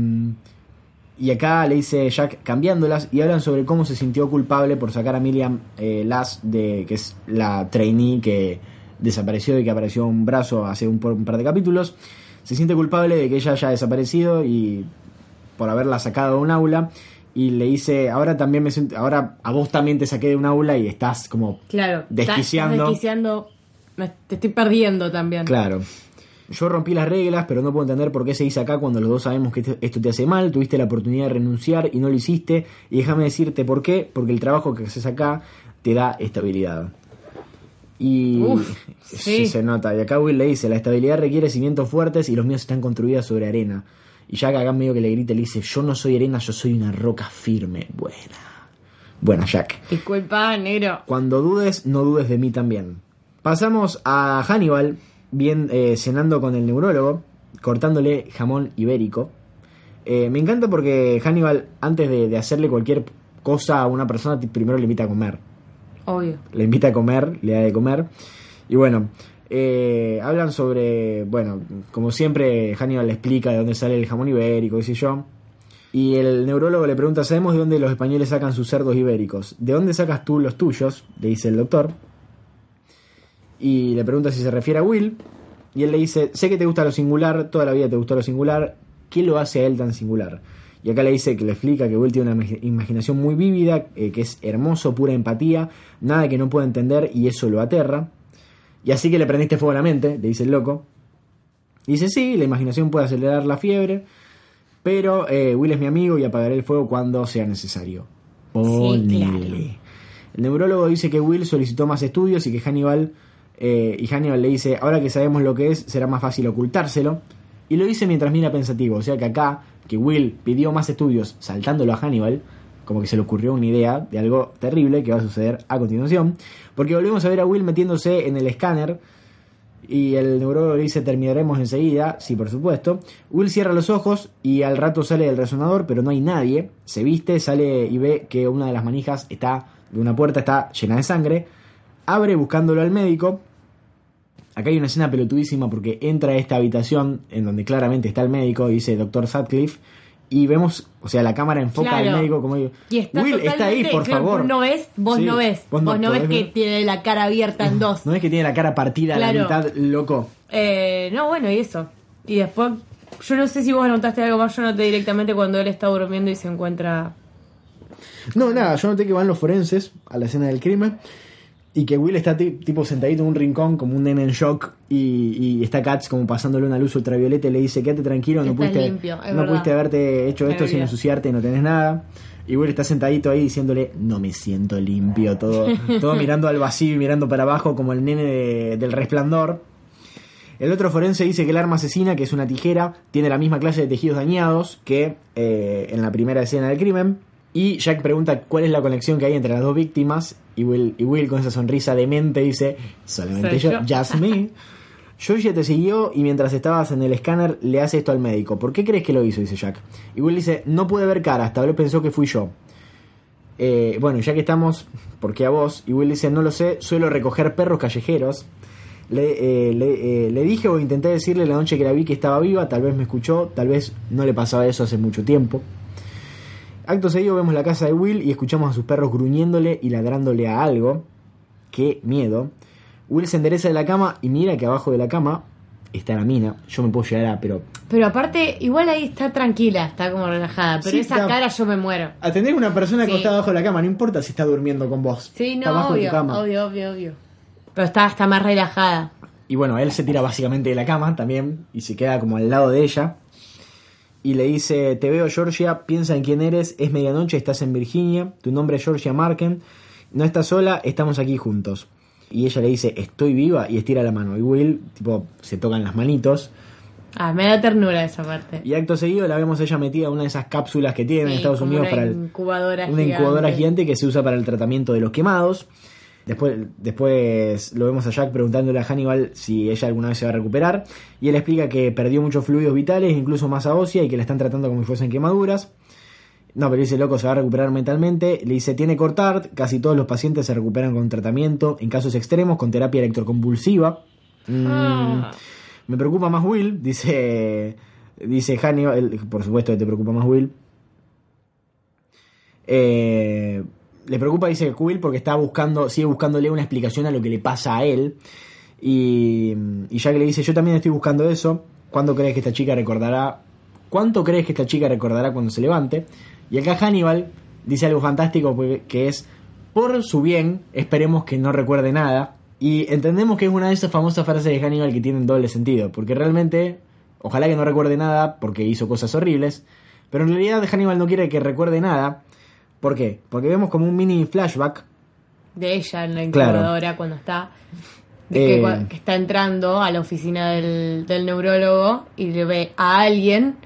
y acá le dice Jack cambiándolas y hablan sobre cómo se sintió culpable por sacar a Miriam eh, Lass, de, que es la trainee que desapareció y que apareció un brazo hace un, un par de capítulos. Se siente culpable de que ella haya desaparecido y por haberla sacado de un aula. Y le dice, ahora también me siento, ahora a vos también te saqué de un aula y estás como Claro. Desquiciando. estás desquiciando. Me- te estoy perdiendo también. Claro. Yo rompí las reglas, pero no puedo entender por qué se dice acá cuando los dos sabemos que esto- esto te hace mal. Tuviste la oportunidad de renunciar y no lo hiciste. Y déjame decirte por qué. Porque el trabajo que haces acá te da estabilidad. Y Uf, sí. se nota. Y acá Will le dice, la estabilidad requiere cimientos fuertes y los míos están construidos sobre arena. Y Jack acá medio que le grita y le dice, yo no soy arena, yo soy una roca firme. Buena. Buena, Jack. Disculpa, negro. Cuando dudes, no dudes de mí también. Pasamos a Hannibal, bien eh, cenando con el neurólogo, cortándole jamón ibérico. Eh, me encanta porque Hannibal, antes de, de hacerle cualquier cosa a una persona, primero le invita a comer. Obvio. Le invita a comer, le da de comer. Y bueno, eh, hablan sobre, bueno, como siempre, Hannibal le explica de dónde sale el jamón ibérico, qué sé yo. Y el neurólogo le pregunta, ¿sabemos de dónde los españoles sacan sus cerdos ibéricos? ¿De dónde sacas tú los tuyos? Le dice el doctor. Y le pregunta si se refiere a Will. Y él le dice, sé que te gusta lo singular, toda la vida te gustó lo singular, ¿qué lo hace a él tan singular? Y acá le dice que le explica que Will tiene una imag- imaginación muy vívida, eh, que es hermoso, pura empatía, nada que no pueda entender y eso lo aterra. Y así que le prendiste fuego a la mente, le dice el loco. Dice, sí, la imaginación puede acelerar la fiebre, pero eh, Will es mi amigo y apagaré el fuego cuando sea necesario. Ponele. claro. El neurólogo dice que Will solicitó más estudios y que Hannibal, eh, y Hannibal le dice, ahora que sabemos lo que es, será más fácil ocultárselo. Y lo dice mientras mira pensativo, o sea que acá que Will pidió más estudios saltándolo a Hannibal, como que se le ocurrió una idea de algo terrible que va a suceder a continuación, porque volvemos a ver a Will metiéndose en el escáner y el neurólogo dice terminaremos enseguida, sí por supuesto. Will cierra los ojos y al rato sale del resonador, pero no hay nadie. Se viste, sale y ve que una de las manijas está de una puerta está llena de sangre. Abre buscándolo al médico. Acá hay una escena pelotudísima porque entra a esta habitación en donde claramente está el médico y dice Doctor Sutcliffe. Y vemos, o sea, la cámara enfoca Claro. al médico como digo, Y está Will, está ahí, por claro, favor. No ves, vos Sí, no ves. Vos no, ves que ver. tiene la cara abierta en dos. No es que tiene la cara partida a la mitad, loco. Eh, no, bueno, y eso. Y después, yo no sé si vos anotaste algo más, yo noté directamente cuando él está durmiendo y se encuentra... No, nada, yo noté que van los forenses a la escena del crimen y que Will está ti- tipo sentadito en un rincón como un nene en shock y, y está Katz como pasándole una luz ultravioleta y le dice, quédate tranquilo, no pudiste, limpio, no verdad. pudiste haberte hecho esto sin ensuciarte, no tenés nada. Y Will está sentadito ahí diciéndole, no me siento limpio, todo, todo mirando al vacío y mirando para abajo como el nene de- del resplandor. El otro forense dice que el arma asesina, que es una tijera, tiene la misma clase de tejidos dañados que eh, en la primera escena del crimen. Y Jack pregunta cuál es la conexión que hay entre las dos víctimas. Y Will, y Will con esa sonrisa demente dice, solamente yo, yo. just me. Georgia te siguió y mientras estabas en el escáner le hace esto al médico. ¿Por qué crees que lo hizo? Dice Jack. Y Will dice, no pude ver caras, tal vez pensó que fui yo. Eh, bueno, ya que estamos, ¿por qué a vos? Y Will dice, no lo sé, suelo recoger perros callejeros. Le, eh, le, eh, le dije o intenté decirle la noche que la vi que estaba viva, tal vez me escuchó, tal vez no le pasaba eso hace mucho tiempo. Acto seguido vemos la casa de Will y escuchamos a sus perros gruñéndole y ladrándole a algo. Qué miedo. Will se endereza de la cama y mira que abajo de la cama está la mina. Yo me puedo llegar a, pero Pero aparte, igual ahí está tranquila, está como relajada. Pero Sí, esa está- cara yo me muero. a tener una persona Sí. acostada abajo de la cama, no importa si está durmiendo con vos. Sí, está no, abajo de tu cama. obvio, obvio, obvio. Pero está, está más relajada. Y bueno, él se tira básicamente de la cama también y se queda como al lado de ella. Y le dice, te veo Georgia, piensa en quién eres, es medianoche, estás en Virginia, tu nombre es Georgia Marken, no estás sola, estamos aquí juntos. Y ella le dice, estoy viva y estira la mano. Y Will, tipo, se tocan las manitos. Ah, me da ternura esa parte. Y acto seguido la vemos ella metida en una de esas cápsulas que tienen en Estados Unidos una para el, incubadora una gigante. incubadora gigante que se usa para el tratamiento de los quemados. Después, después lo vemos a Jack preguntándole a Hannibal si ella alguna vez se va a recuperar. Y él explica que perdió muchos fluidos vitales, incluso masa ósea, y que la están tratando como si fuesen quemaduras. No, pero dice, loco, se va a recuperar mentalmente. Le dice, tiene cortar. Casi todos los pacientes se recuperan con tratamiento. En casos extremos, con terapia electroconvulsiva. Mm, Ah. Me preocupa más Will, dice, dice Hannibal. Por supuesto que te preocupa más Will. Eh, le preocupa, dice Will, porque está buscando, sigue buscándole una explicación a lo que le pasa a él. Y, y Jack le dice, yo también estoy buscando eso. ¿Cuándo crees que esta chica recordará? ¿Cuánto crees que esta chica recordará cuando se levante? Y acá Hannibal dice algo fantástico porque- que es, por su bien, esperemos que no recuerde nada. Y entendemos que es una de esas famosas frases de Hannibal que tienen doble sentido, porque realmente, ojalá que no recuerde nada porque hizo cosas horribles, pero en realidad Hannibal no quiere que recuerde nada. ¿Por qué? Porque vemos como un mini flashback De ella en la Claro. incubadora cuando está. de que, Eh. que está entrando a la oficina del, del neurólogo y le ve a alguien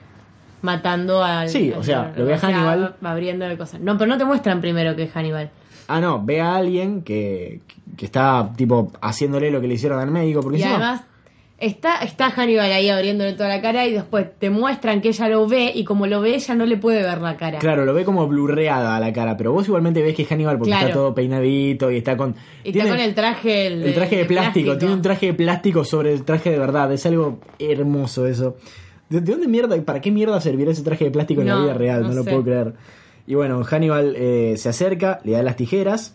matando al. Sí, al o sea, lo ve a Hannibal. abriendo la cosa. No, pero no te muestran primero que es Hannibal. Ah, no, ve a alguien que, que está, tipo, haciéndole lo que le hicieron al médico. Porque Y encima- además está, está Hannibal ahí abriéndole toda la cara y después te muestran que ella lo ve y como lo ve ella no le puede ver la cara. Claro, lo ve como blurreada a la cara, pero vos igualmente ves que es Hannibal porque Claro. está todo peinadito y está con... Y tiene está con el traje... El, el traje de plástico, tiene un traje de plástico sobre el traje de verdad, es algo hermoso eso. ¿De, de dónde mierda, para qué mierda servirá ese traje de plástico en la vida real? No, no lo sé. puedo creer. Y bueno, Hannibal eh, se acerca, le da las tijeras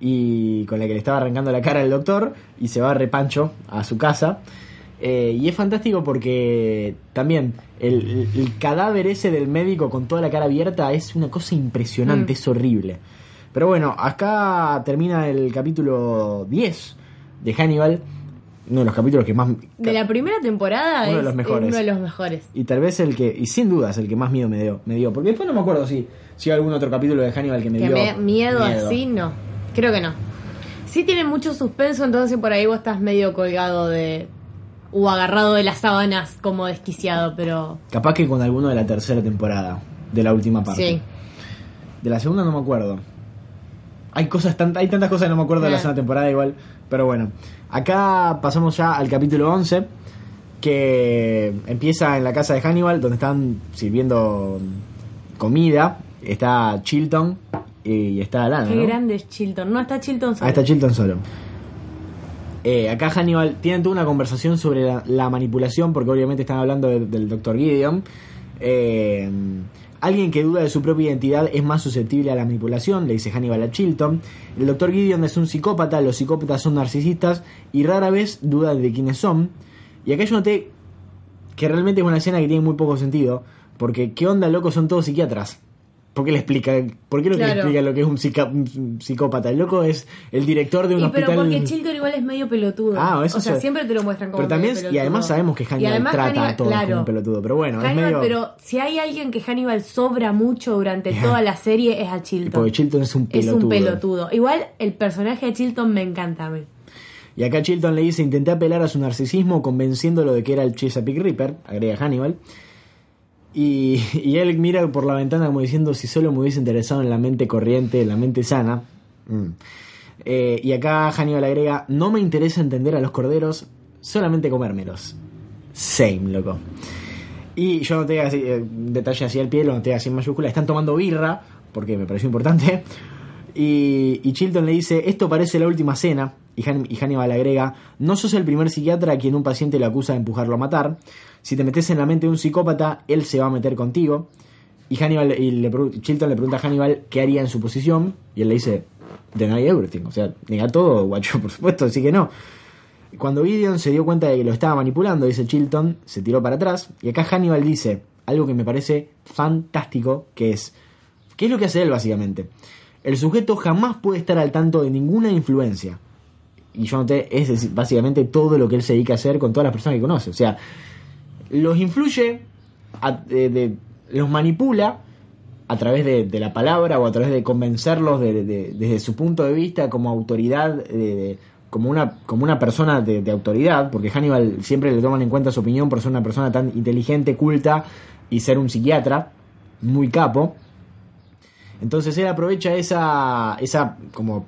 y con la que le estaba arrancando la cara al doctor y se va repancho a su casa. Eh, y es fantástico porque también el, cadáver ese del médico con toda la cara abierta es una cosa impresionante, Mm. es horrible. Pero bueno, acá termina el capítulo 10 de Hannibal, uno de los capítulos que más... De la primera temporada Uno de los mejores. uno de los mejores. Y tal vez el que, y sin duda es el que más miedo me dio, me dio. Porque después no me acuerdo si, si hay algún otro capítulo de Hannibal que me Que dio me miedo, así, no. Creo que no. Sí tiene mucho suspenso, entonces por ahí vos estás medio colgado de o agarrado de las sábanas como desquiciado, pero Capaz que con alguno de la tercera temporada, de la última parte. sí. De la segunda no me acuerdo. Hay cosas tan, hay tantas cosas que no me acuerdo de la Ah. segunda temporada igual. Pero bueno. Acá pasamos ya al capítulo 11. Que empieza en la casa de Hannibal. Donde están sirviendo comida. Está Chilton. Y está Lana. Qué ¿no? grande es Chilton. No está Chilton solo. Ah, está Chilton solo. Eh, acá Hannibal tienen toda una conversación sobre la, la manipulación, porque obviamente están hablando de- del Dr. Gideon. Eh, alguien que duda de su propia identidad es más susceptible a la manipulación, le dice Hannibal a Chilton. El Dr. Gideon es un psicópata, los psicópatas son narcisistas y rara vez dudan de quiénes son. Y acá yo noté que realmente es una escena que tiene muy poco sentido, porque ¿qué onda, loco? Son todos psiquiatras. ¿Por qué le explica? ¿Por qué lo que le Claro. explica lo que es un, psica- un psicópata? El loco es el director de un Y pero hospital. porque Chilton igual es medio pelotudo. Ah, eso o sea, sí. siempre te lo muestran como Pero también, medio y pelotudo. además sabemos que Y Hannibal además trata Hannibal- a todos claro. como un pelotudo. Pero bueno, Hannibal, es medio. pero si hay alguien que Hannibal sobra mucho durante Ya. toda la serie es a Chilton. Porque Chilton es un es pelotudo. un pelotudo. Igual el personaje de Chilton me encanta a mí. Y acá Chilton le dice: Intenté apelar a su narcisismo convenciéndolo de que era el Chesapeake Reaper, agrega Hannibal. Y, y él mira por la ventana como diciendo: Si solo me hubiese interesado en la mente corriente, en la mente sana. Mm. Eh, y acá Hannibal agrega: No me interesa entender a los corderos, solamente comérmelos. Same, loco. Y yo noté así, eh, detalle así al pie, lo noté así en mayúscula. Están tomando birra, porque me pareció importante. Y, y Chilton le dice, esto parece la última cena. Y, Han- Hannibal agrega, no sos el primer psiquiatra a quien un paciente le acusa de empujarlo a matar. Si te metes en la mente de un psicópata, él se va a meter contigo. Y, Hannibal, y le Chilton le pregunta a Hannibal qué haría en su posición. Y él le dice, deny everything. O sea, nega todo, guacho, por supuesto, así que no. Cuando Gideon se dio cuenta de que lo estaba manipulando, dice Chilton, se tiró para atrás. Y acá Hannibal dice algo que me parece fantástico, que es, ¿qué es lo que hace él básicamente? El sujeto jamás puede estar al tanto de ninguna influencia. Y yo noté, es básicamente todo lo que él se dedica a hacer con todas las personas que conoce. O sea, los influye, de- los manipula a través de, la palabra o a través de convencerlos de- de- desde su punto de vista como autoridad, como, una, como una persona de autoridad, porque Hannibal siempre le toman en cuenta su opinión por ser una persona tan inteligente, culta y ser un psiquiatra muy capo. Entonces él aprovecha esa, esa como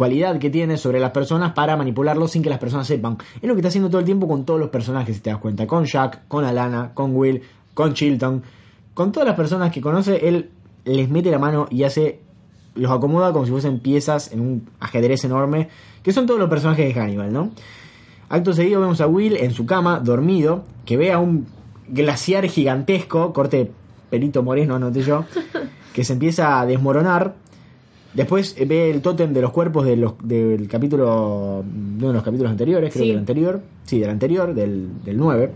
cualidad que tiene sobre las personas para manipularlos sin que las personas sepan. Es lo que está haciendo todo el tiempo con todos los personajes, si te das cuenta. Con Jack, con Alana, con Will, con Chilton. Con todas las personas que conoce, él les mete la mano y hace. Los acomoda como si fuesen piezas en un ajedrez enorme. Que son todos los personajes de Hannibal, ¿no? Acto seguido vemos a Will en su cama, dormido, que ve a un glaciar gigantesco, corte pelito moreno, anoté yo, que se empieza a desmoronar. Después eh, ve el tótem de los cuerpos de los, del capítulo. uno de los capítulos anteriores, creo Sí. que del anterior. Sí, del anterior, del, del 9.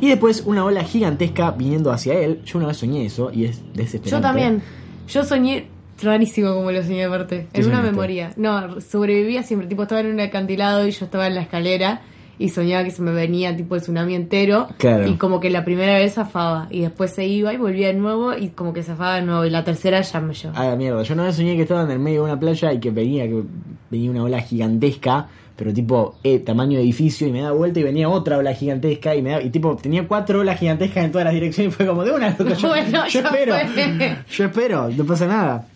Y después una ola gigantesca viniendo hacia él. Yo una vez soñé eso y es desesperante. Yo también. Yo soñé rarísimo como lo soñé aparte. ¿Qué En una soñaste? memoria. No, sobrevivía siempre. Tipo, estaba en un acantilado y yo estaba en la escalera y soñaba que se me venía tipo el tsunami entero. Claro. Y como que la primera vez zafaba. Y después se iba y volvía de nuevo y como que zafaba de nuevo. Y la tercera ya me yo. Ah, la mierda. Yo una vez soñé que estaba en el medio de una playa y que venía, que venía una ola gigantesca, pero tipo eh, tamaño de edificio, y me da vuelta y venía otra ola gigantesca, y me da, y tipo tenía cuatro olas gigantescas en todas las direcciones, y fue como de una loco, yo, Bueno, yo espero, fue. yo espero, no pasa nada.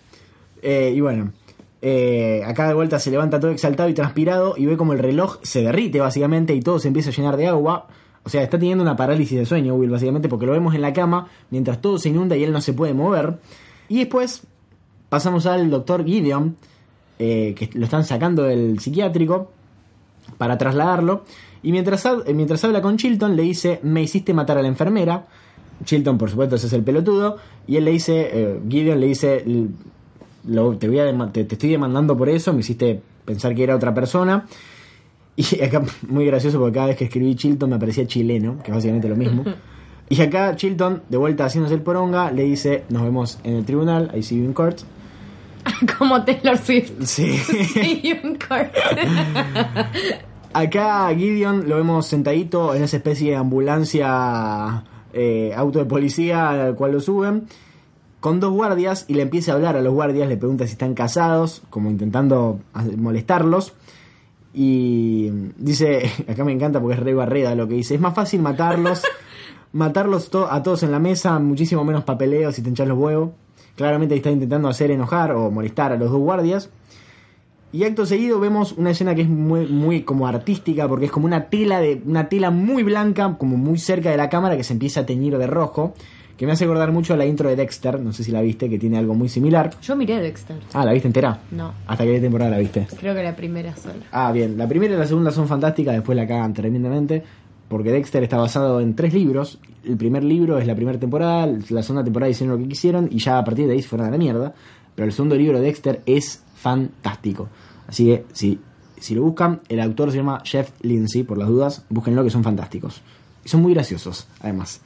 Eh, y bueno, eh, acá de vuelta se levanta todo exaltado y transpirado y ve como el reloj se derrite básicamente y todo se empieza a llenar de agua. O sea, está teniendo una parálisis de sueño, Will, básicamente, porque lo vemos en la cama mientras todo se inunda y él no se puede mover. Y después pasamos al doctor Gideon, eh, que lo están sacando del psiquiátrico para trasladarlo. Y mientras, eh, mientras habla con Chilton, le dice: Me hiciste matar a la enfermera. Chilton, por supuesto, ese es el pelotudo. Y él le dice: eh, Gideon le dice: "L- lo- te, voy a te, te estoy demandando por eso, me hiciste pensar que era otra persona. Y acá, muy gracioso, porque cada vez que escribí Chilton me parecía chileno, que es básicamente lo mismo. Y acá Chilton, de vuelta haciéndose el poronga, le dice: Nos vemos en el tribunal, I see you in court. como Taylor Swift. Sí. y un corte. Acá a Gideon lo vemos sentadito en esa especie de ambulancia, eh, auto de policía al cual lo suben, con dos guardias y le empieza a hablar a los guardias, le pregunta si están casados, como intentando molestarlos. Y dice, acá me encanta porque es re barreda lo que dice, es más fácil matarlos, matarlos to- a todos en la mesa, muchísimo menos papeleo si te hinchas los huevos. Claramente está intentando hacer enojar o molestar a los dos guardias. Y acto seguido vemos una escena que es muy, muy como artística, porque es como una tela de, una tela muy blanca, como muy cerca de la cámara, que se empieza a teñir de rojo, que me hace acordar mucho a la intro de Dexter, no sé si la viste, que tiene algo muy similar. Yo miré Dexter. Ah, ¿la viste entera? No, ¿Hasta qué temporada la viste? creo que la primera sola. Ah, bien, la primera y la segunda son fantásticas, después la cagan tremendamente, porque Dexter está basado en tres libros. El primer libro es la primera temporada, la segunda temporada hicieron lo que quisieron y ya a partir de ahí se fueron a la mierda. Pero el segundo libro de Dexter es fantástico. Así que si, si lo buscan, el autor se llama Jeff Lindsay, por las dudas, búsquenlo que son fantásticos. Y son muy graciosos, además.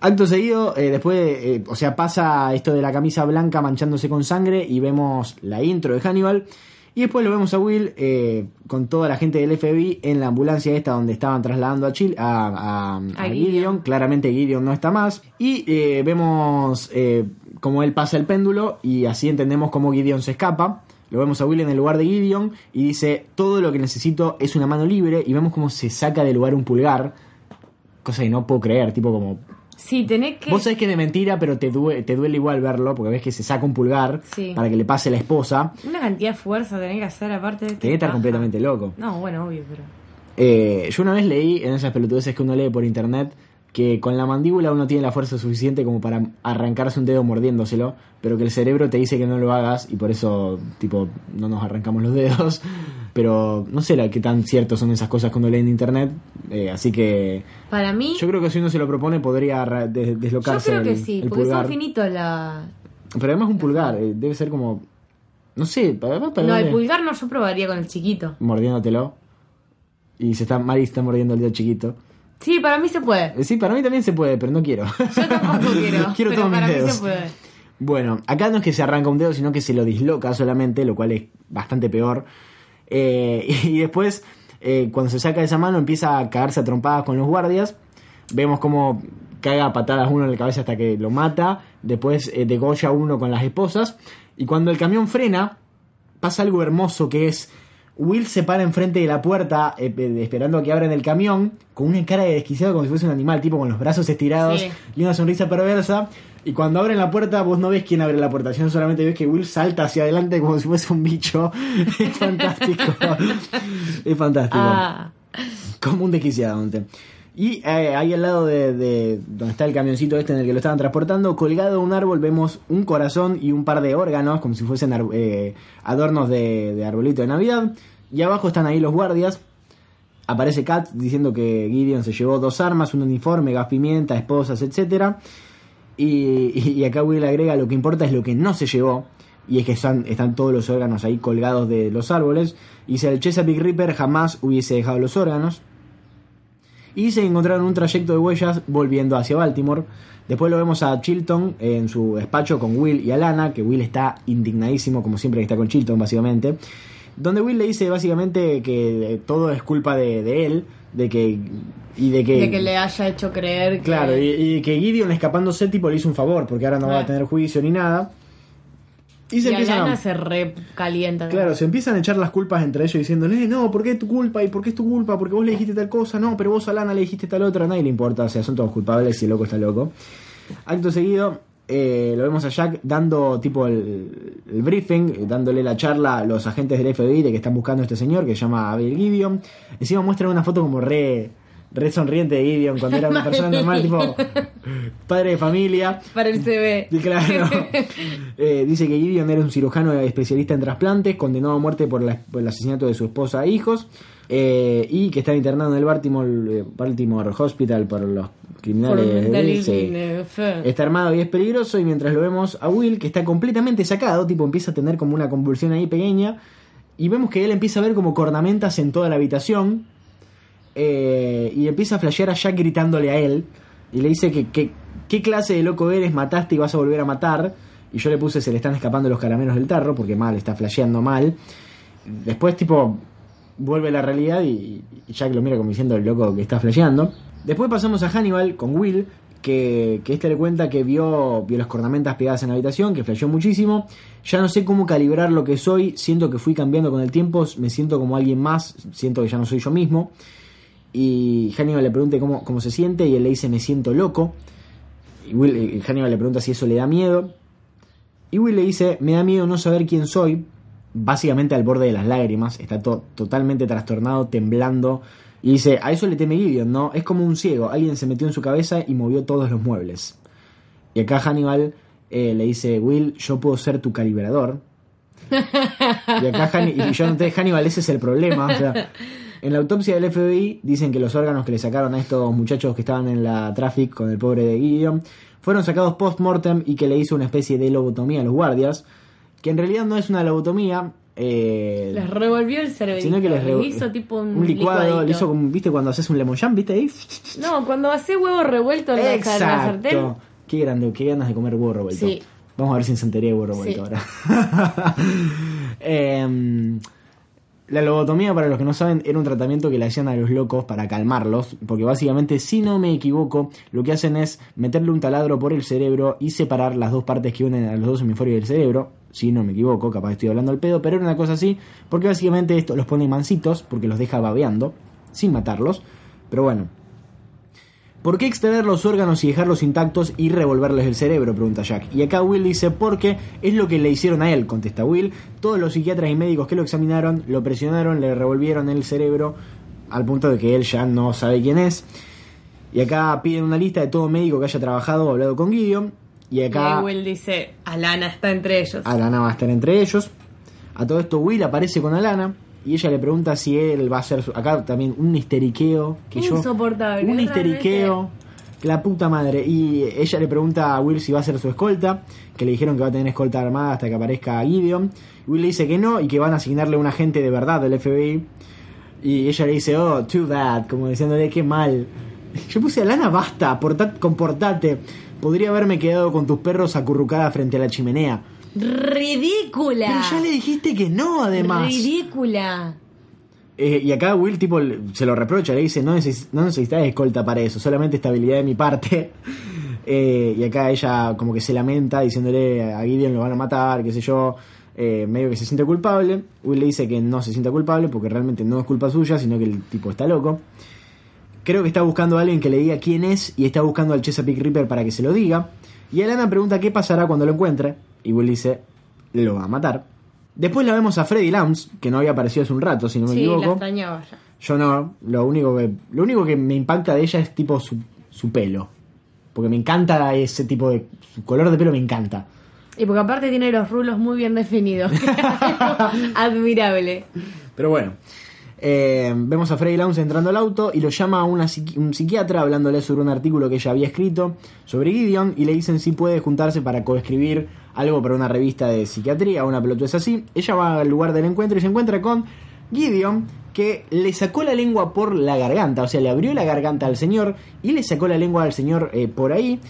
Acto seguido, eh, después, eh, o sea, pasa esto de la camisa blanca manchándose con sangre y vemos la intro de Hannibal. Y después lo vemos a Will eh, con toda la gente del FBI en la ambulancia esta donde estaban trasladando a Chile, a, a- Gideon. Gideon. Claramente Gideon no está más. Y eh, vemos cómo él pasa el péndulo y así entendemos cómo Gideon se escapa. Lo vemos a Will en el lugar de Gideon y dice, todo lo que necesito es una mano libre. Y vemos cómo se saca del lugar un pulgar. Cosa que no puedo creer, tipo como... Sí, tenés que... Vos sabés que es de mentira, pero te duele, te duele igual verlo, porque ves que se saca un pulgar Sí. para que le pase la esposa. Una cantidad de fuerza tenés que hacer aparte de... Tenés que estar completamente loco. No, bueno, obvio, pero... Eh, yo una vez leí en esas pelotudeces que uno lee por internet que con la mandíbula uno tiene la fuerza suficiente como para arrancarse un dedo mordiéndoselo, pero que el cerebro te dice que no lo hagas y por eso, tipo, no nos arrancamos los dedos. Pero no sé la, qué tan ciertos son esas cosas que uno lee en internet, eh, así que Para mí... yo creo que si uno se lo propone podría des- Yo deslocarse creo que el, sí, el porque pulgar. son finitos la... Pero además un pulgar, eh, debe ser como, no sé, para, para No, el pulgar no, yo probaría con el chiquito. mordiéndotelo. Y se está, Mari está mordiendo el dedo chiquito. Sí, para mí se puede. Eh, Sí, para mí también se puede, pero no quiero. Yo tampoco quiero, Quiero pero todos mis para mí dedos. se puede. Bueno, acá no es que se arranca un dedo, sino que se lo disloca solamente, lo cual es bastante peor. Eh, y después, eh, cuando se saca esa mano, empieza a cagarse a trompadas con los guardias. Vemos cómo caga a patadas uno en la cabeza hasta que lo mata. Después eh, degolla uno con las esposas. Y cuando el camión frena, pasa algo hermoso que es Will se para enfrente de la puerta eh, eh, esperando a que abran el camión con una cara de desquiciado como si fuese un animal, tipo con los brazos estirados Sí. y una sonrisa perversa. Y cuando abren la puerta, vos no ves quién abre la puerta, sino solamente ves que Will salta hacia adelante como si fuese un bicho. Es fantástico. es fantástico. Ah, Como un desquiciado. Y eh, ahí al lado de, de donde está el camioncito este en el que lo estaban transportando, colgado de un árbol vemos un corazón y un par de órganos, como si fuesen eh, adornos de, de arbolito de Navidad. Y abajo están ahí los guardias. Aparece Kat diciendo que Gideon se llevó dos armas, un uniforme, gas pimienta, esposas, etcétera. Y, acá Will agrega lo que importa es lo que no se llevó. Y es que están, están todos los órganos ahí colgados de los árboles. Y dice el Chesapeake Reaper jamás hubiese dejado los órganos. Y se encontraron un trayecto de huellas volviendo hacia Baltimore. Después lo vemos a Chilton en su despacho con Will y Alana, que Will está indignadísimo, como siempre que está con Chilton, básicamente. Donde Will le dice básicamente que todo es culpa de, de él, de que. y de que. de que le haya hecho creer que... Claro, y, y que Gideon escapándose tipo le hizo un favor, porque ahora no va a tener juicio ni nada. Y se y empiezan Alana a... se recalienta. Claro, se empiezan a echar las culpas entre ellos diciéndole, no, ¿por qué es tu culpa? ¿Y por qué es tu culpa? Porque vos le dijiste tal cosa, no, pero vos a Lana le dijiste tal otra, a nadie le importa, o sea, son todos culpables y el loco está loco. Acto seguido, eh, lo vemos a Jack dando tipo el, el briefing, eh, dándole la charla a los agentes del FBI de que están buscando a este señor que se llama Abel Gideon. Encima muestran una foto como re, re sonriente de Gideon cuando era una persona normal, tipo padre de familia. Para el CV. Claro. Eh, dice que Gideon era un cirujano especialista en trasplantes, condenado a muerte por, la- por el asesinato de su esposa e hijos, eh, y que estaba internado en el Baltimore, eh, Baltimore Hospital por los Por criminales. Sí. fe. Está armado y es peligroso, y mientras lo vemos a Will, que está completamente sacado, tipo empieza a tener como una convulsión ahí pequeña, y vemos que él empieza a ver como cornamentas en toda la habitación, eh, y empieza a flashear a Jack gritándole a él, y le dice que, qué clase de loco eres, mataste y vas a volver a matar, y yo le puse se le están escapando los caramelos del tarro, porque mal, está flasheando mal. Después tipo vuelve a la realidad y, y Jack lo mira como diciendo el loco que está flasheando. Después pasamos a Hannibal con Will, que, que este le cuenta que vio, vio las cornamentas pegadas en la habitación, que flasheó muchísimo. Ya no sé cómo calibrar lo que soy, siento que fui cambiando con el tiempo, me siento como alguien más, siento que ya no soy yo mismo. Y Hannibal le pregunta cómo, cómo se siente y él le dice me siento loco. Y Will, eh, Hannibal le pregunta si eso le da miedo. Y Will le dice me da miedo no saber quién soy, básicamente al borde de las lágrimas, está to- totalmente trastornado, temblando. Y dice, a eso le teme Gideon, ¿no? Es como un ciego, alguien se metió en su cabeza y movió todos los muebles. Y acá Hannibal eh, le dice, Will, yo puedo ser tu calibrador. y acá Hanni- y yo noté, Hannibal, ese es el problema. o sea, en la autopsia del FBI dicen que los órganos que le sacaron a estos muchachos que estaban en la traffic con el pobre de Gideon fueron sacados post-mortem y que le hizo una especie de lobotomía a los guardias, que en realidad no es una lobotomía. eh, Les revolvió el cerebro. sino que les hizo tipo un, licuado, licuadito. le hizo como, viste, cuando haces un lemon jam, viste ahí. No, cuando hace huevo revuelto en la, sartén. Exacto. Qué grande, qué ganas de comer huevo revuelto. Sí. Vamos a ver si en Santería huevo revuelto Sí. ahora. Em, la lobotomía, para los que no saben, era un tratamiento que le hacían a los locos para calmarlos, porque básicamente, si no me equivoco, lo que hacen es meterle un taladro por el cerebro y separar las dos partes que unen a los dos hemisferios del cerebro, si no me equivoco, capaz estoy hablando al pedo, pero era una cosa así, porque básicamente esto los pone mansitos, porque los deja babeando, sin matarlos, pero bueno, ¿Por qué extraer los órganos y dejarlos intactos y revolverles el cerebro? Pregunta Jack. Y acá Will dice, porque es lo que le hicieron a él, contesta Will. Todos los psiquiatras y médicos que lo examinaron, lo presionaron, le revolvieron el cerebro al punto de que él ya no sabe quién es. Y acá piden una lista de todo médico que haya trabajado o hablado con Gideon. Y Y acá ahí Will dice, Alana está entre ellos. Alana va a estar entre ellos. A todo esto Will aparece con Alana. Y ella le pregunta si él va a ser su... Acá también un histeriqueo. Que yo- Insoportable, Un es histeriqueo. que La puta madre. Y ella le pregunta a Will si va a ser su escolta. Que le dijeron que va a tener escolta armada hasta que aparezca Gideon. Will le dice que no y que van a asignarle un agente de verdad del FBI. Y ella le dice, oh, too bad. Como diciéndole, qué mal. Yo puse a Lana, basta, porta- comportate. Podría haberme quedado con tus perros acurrucada frente a la chimenea. Ridícula. Pero ya le dijiste que no, además. Ridícula. Eh, y acá Will tipo se lo reprocha, le dice, no, neces no necesitas escolta para eso, solamente estabilidad de mi parte. Eh, y acá ella como que se lamenta diciéndole a Gideon lo van a matar, qué sé yo, eh, medio que se siente culpable. Will le dice que no se sienta culpable porque realmente no es culpa suya, sino que el tipo está loco. Creo que está buscando a alguien que le diga quién es y está buscando al Chesapeake Reaper para que se lo diga. Y Alana pregunta qué pasará cuando lo encuentre. Y Will dice, lo va a matar. Después la vemos a Freddy Lams, que no había aparecido hace un rato, si no me sí, la equivoco. extrañaba ya. Yo no, lo único que lo único que me impacta de ella es tipo su, su pelo. Porque me encanta ese tipo de su color de pelo me encanta. Y porque aparte tiene los rulos muy bien definidos. Admirable. Pero bueno, eh, vemos a Freddy Lounge entrando al auto y lo llama a un psiquiatra hablándole sobre un artículo que ella había escrito sobre Gideon y le dicen si puede juntarse para coescribir algo para una revista de psiquiatría, una pelotudez así. Ella va al lugar del encuentro y se encuentra con Gideon que le sacó la lengua por la garganta, o sea, le abrió la garganta al señor y le sacó la lengua al señor eh, por ahí.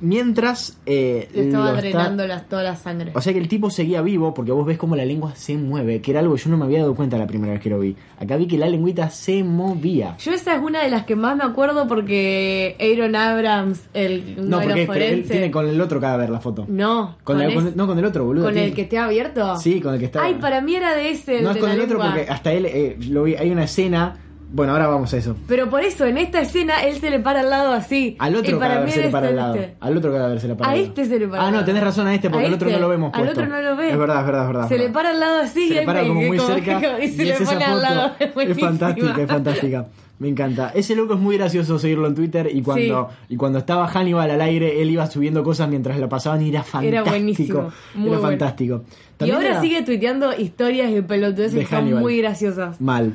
Mientras eh, Le estaba lo está- drenando las, toda la sangre. o sea que el tipo seguía vivo porque vos ves como la lengua se mueve, que era algo que yo no me había dado cuenta la primera vez que lo vi. Acá vi que la lengüita se movía. Yo esa es una de las que más me acuerdo porque Aaron Abrams, el No, porque él forenses... tiene con el otro cadáver la foto. No, Con el- no, con el otro, boludo. ¿Con tiene- el que esté abierto? Sí, con el que está. Ay, para mí era de ese. No es con el otro porque hasta él eh, lo vi. Hay una escena. Bueno, ahora vamos a eso. Pero por eso, en esta escena, él se le para al lado así. Al otro cadáver se le para al este, lado. este. Al otro cadáver se le para A al lado. este se le para Ah, al no, tenés razón a este porque A el otro este. no lo vemos Al puesto. otro no lo ves. Es verdad, es verdad, es verdad. Se es le para al lado así se y le para como muy cerca y se y le es esa pone al lado. Es buenísima. fantástica, es fantástica. Me encanta. Ese loco es muy gracioso seguirlo en Twitter y cuando, y cuando estaba Hannibal al aire, él iba subiendo cosas mientras la pasaban y era fantástico. Era buenísimo, muy era bueno. fantástico. Y ahora era sigue tuiteando historias y pelotudeces De que son muy graciosas. Mal.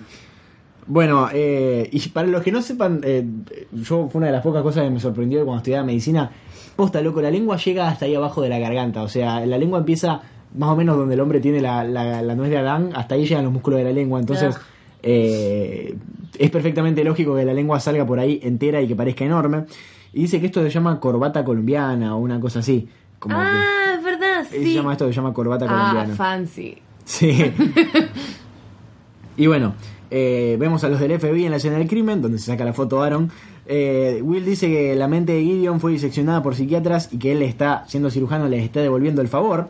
Bueno, eh, y para los que no sepan, eh, yo fue una de las pocas cosas que me sorprendió cuando estudiaba medicina. Posta, loco, la lengua llega hasta ahí abajo de la garganta. O sea, la lengua empieza más o menos donde el hombre tiene la, la, la nuez de Adán, hasta ahí llegan los músculos de la lengua. Entonces, Ah. eh, es perfectamente lógico que la lengua salga por ahí entera y que parezca enorme. Y dice que esto se llama corbata colombiana o una cosa así. Como Ah, es verdad, que, se sí. llama esto se llama corbata Ah, colombiana. fancy. Sí. y bueno, eh, vemos a los del FBI en la escena del crimen, donde se saca la foto Aaron. Eh, Will dice que la mente de Gideon fue diseccionada por psiquiatras y que él está, siendo cirujano, les está devolviendo el favor.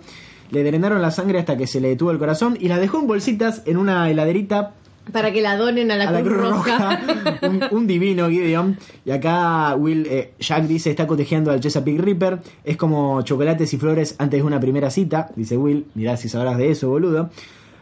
Le drenaron la sangre hasta que se le detuvo el corazón y la dejó en bolsitas en una heladerita Para que la donen a la, a la Cruz, Cruz Roja. Roja. un, un divino Gideon. Y acá Will, eh, Jack dice está cotejeando al Chesapeake Reaper. Es como chocolates y flores antes de una primera cita. Dice Will, mirá si sabrás de eso, boludo.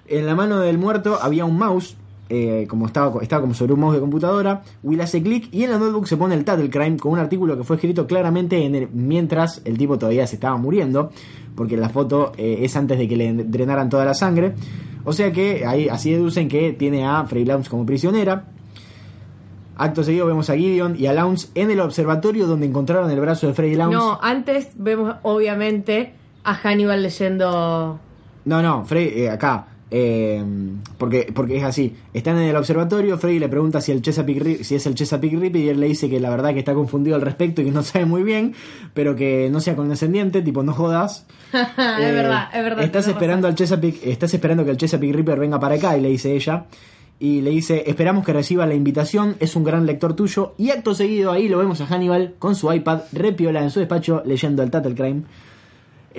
En la mano del muerto había un mouse. Eh, como estaba, estaba como sobre un mouse de computadora, Will hace clic y en la notebook se pone el Tattle Crime con un artículo que fue escrito claramente en el- mientras el tipo todavía se estaba muriendo, porque la foto eh, es antes de que le drenaran toda la sangre. O sea que ahí así deducen que tiene a Frey Lounge como prisionera. Acto seguido vemos a Gideon y a Lounge en el observatorio donde encontraron el brazo de Frey Lounge. No, antes vemos obviamente a Hannibal leyendo. No, no, Frey, eh, acá. Eh, porque, porque es así. Están en el observatorio, Frey le pregunta si, el Chesapeake, si es el Chesapeake Ripper y él le dice que la verdad que está confundido al respecto y que no sabe muy bien, pero que no sea condescendiente, tipo no jodas. es Eh, verdad, es verdad. Estás tenés esperando al Chesapeake, estás esperando que el Chesapeake Ripper venga para acá y le dice ella. Y le dice, esperamos que reciba la invitación, es un gran lector tuyo. Y acto seguido ahí lo vemos a Hannibal con su iPad repiola en su despacho leyendo el Tattle Crime.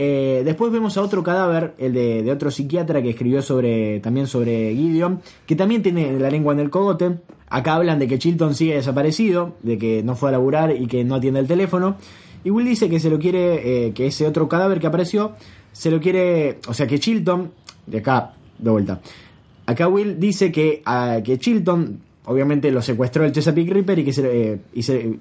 Eh, después vemos a otro cadáver, el de, de otro psiquiatra que escribió sobre también sobre Gideon, que también tiene la lengua en el cogote. Acá hablan de que Chilton sigue desaparecido, de que no fue a laburar y que no atiende el teléfono. Y Will dice que se lo quiere, eh, que ese otro cadáver que apareció, se lo quiere, o sea que Chilton, de acá, de vuelta. Acá Will dice que, ah, que Chilton, obviamente lo secuestró el Chesapeake Ripper y que se, eh, y se-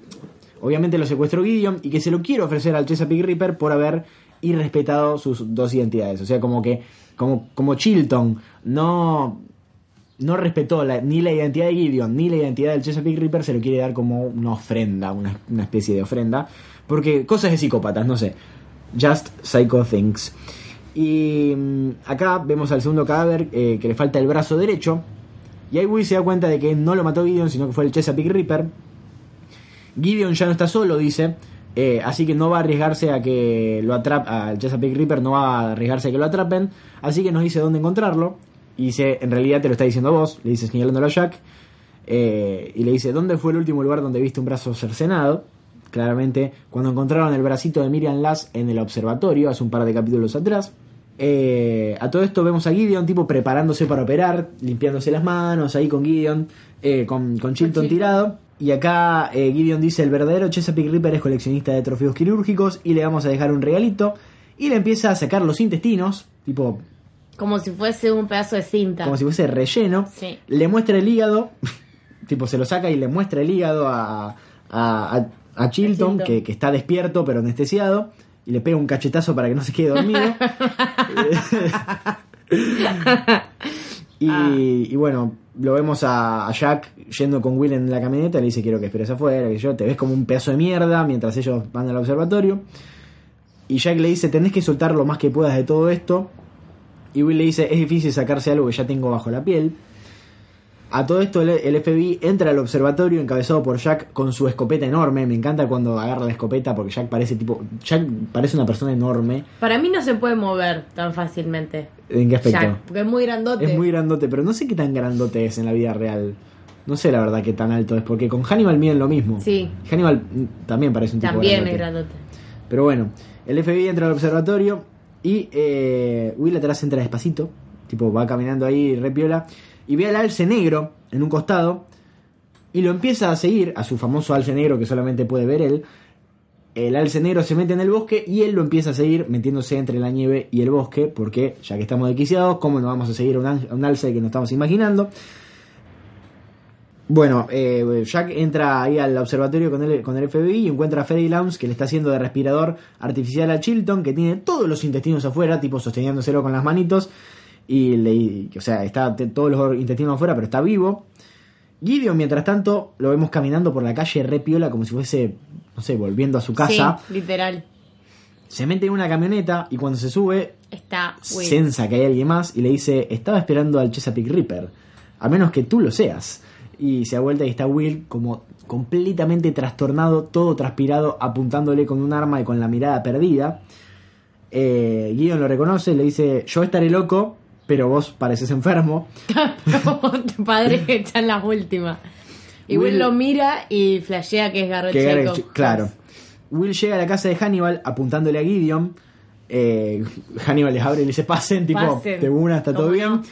obviamente lo secuestró Gideon y que se lo quiere ofrecer al Chesapeake Ripper por haber irrespetado sus dos identidades. O sea, como que, como, como Chilton no, no respetó ni la identidad de Gideon ni la identidad del Chesapeake Ripper, se lo quiere dar como una ofrenda, una, una especie de ofrenda. Porque cosas de psicópatas, no sé. Just psycho things. Y mm, acá vemos al segundo cadáver eh, que le falta el brazo derecho. Y ahí Will se da cuenta de que no lo mató Gideon, sino que fue el Chesapeake Ripper. Gideon ya no está solo, dice. Eh, así que no va a arriesgarse a que lo atrape. Al Chesapeake Ripper no va a arriesgarse a que lo atrapen. Así que nos dice dónde encontrarlo. Y dice, en realidad te lo está diciendo vos. Le dice señalándolo a Jack. eh, y le dice, ¿dónde fue el último lugar donde viste un brazo cercenado? Claramente, cuando encontraron el bracito de Miriam Lass en el observatorio, hace un par de capítulos atrás. Eh, a todo esto vemos a Gideon tipo preparándose para operar, limpiándose las manos ahí con Gideon, eh, con, con Chilton Chilton. tirado. Y acá eh, Gideon dice el verdadero Chesapeake Ripper es coleccionista de trofeos quirúrgicos y le vamos a dejar un regalito. Y le empieza a sacar los intestinos, tipo Como si fuese un pedazo de cinta. como si fuese relleno. Sí. Le muestra el hígado, tipo se lo saca y le muestra el hígado a, a, a- a Chilton, Chilton. Que, que está despierto pero anestesiado, y le pega un cachetazo para que no se quede dormido. y, Ah. y bueno, lo vemos a, Jack yendo con Will en la camioneta, le dice quiero que esperes afuera, que yo, te ves como un pedazo de mierda mientras ellos van al observatorio. Y Jack le dice, tenés que soltar lo más que puedas de todo esto. Y Will le dice, es difícil sacarse algo que ya tengo bajo la piel. A todo esto el, FBI entra al observatorio encabezado por Jack con su escopeta enorme. Me encanta cuando agarra la escopeta porque Jack parece tipo... Jack parece una persona enorme. Para mí no se puede mover tan fácilmente. ¿En qué aspecto? Jack, porque es muy grandote. Es muy grandote, pero no sé qué tan grandote es en la vida real. No sé la verdad qué tan alto es, porque con Hannibal miden lo mismo. Sí. Hannibal también parece un tipo También grandote. es grandote. Pero bueno, el FBI entra al observatorio y eh, Will atrás entra despacito, tipo va caminando ahí repiola, y ve al alce negro en un costado y lo empieza a seguir, a su famoso alce negro que solamente puede ver él. El alce negro se mete en el bosque y él lo empieza a seguir metiéndose entre la nieve y el bosque, porque ya que estamos desquiciados, ¿cómo no vamos a seguir a un alce que no estamos imaginando? Bueno, eh, Jack entra ahí al observatorio con el, con el FBI y encuentra a Freddy Lounge que le está haciendo de respirador artificial a Chilton, que tiene todos los intestinos afuera, tipo sosteniéndoselo con las manitos. Y le, o sea, está todos los intestinos afuera, pero está vivo. Gideon, mientras tanto, lo vemos caminando por la calle repiola como si fuese, no sé, volviendo a su casa. Sí, literal. Se mete en una camioneta y cuando se sube, Está Will. sensa que hay alguien más y le dice, estaba esperando al Chesapeake Ripper, a menos que tú lo seas. Y se da vuelta y está Will como completamente trastornado, todo transpirado, apuntándole con un arma y con la mirada perdida. Eh, Gideon lo reconoce, le dice, yo estaré loco, pero vos pareces enfermo. tu padre está en las últimas. Y Will, Will- lo mira y flashea que es Garrett que Garrett- Jacob. claro. Will llega a la casa de Hannibal apuntándole a Gideon. Eh, Hannibal les abre y le dice, pasen, tipo, Pasen. de una, está todo ¿Cómo bien. no?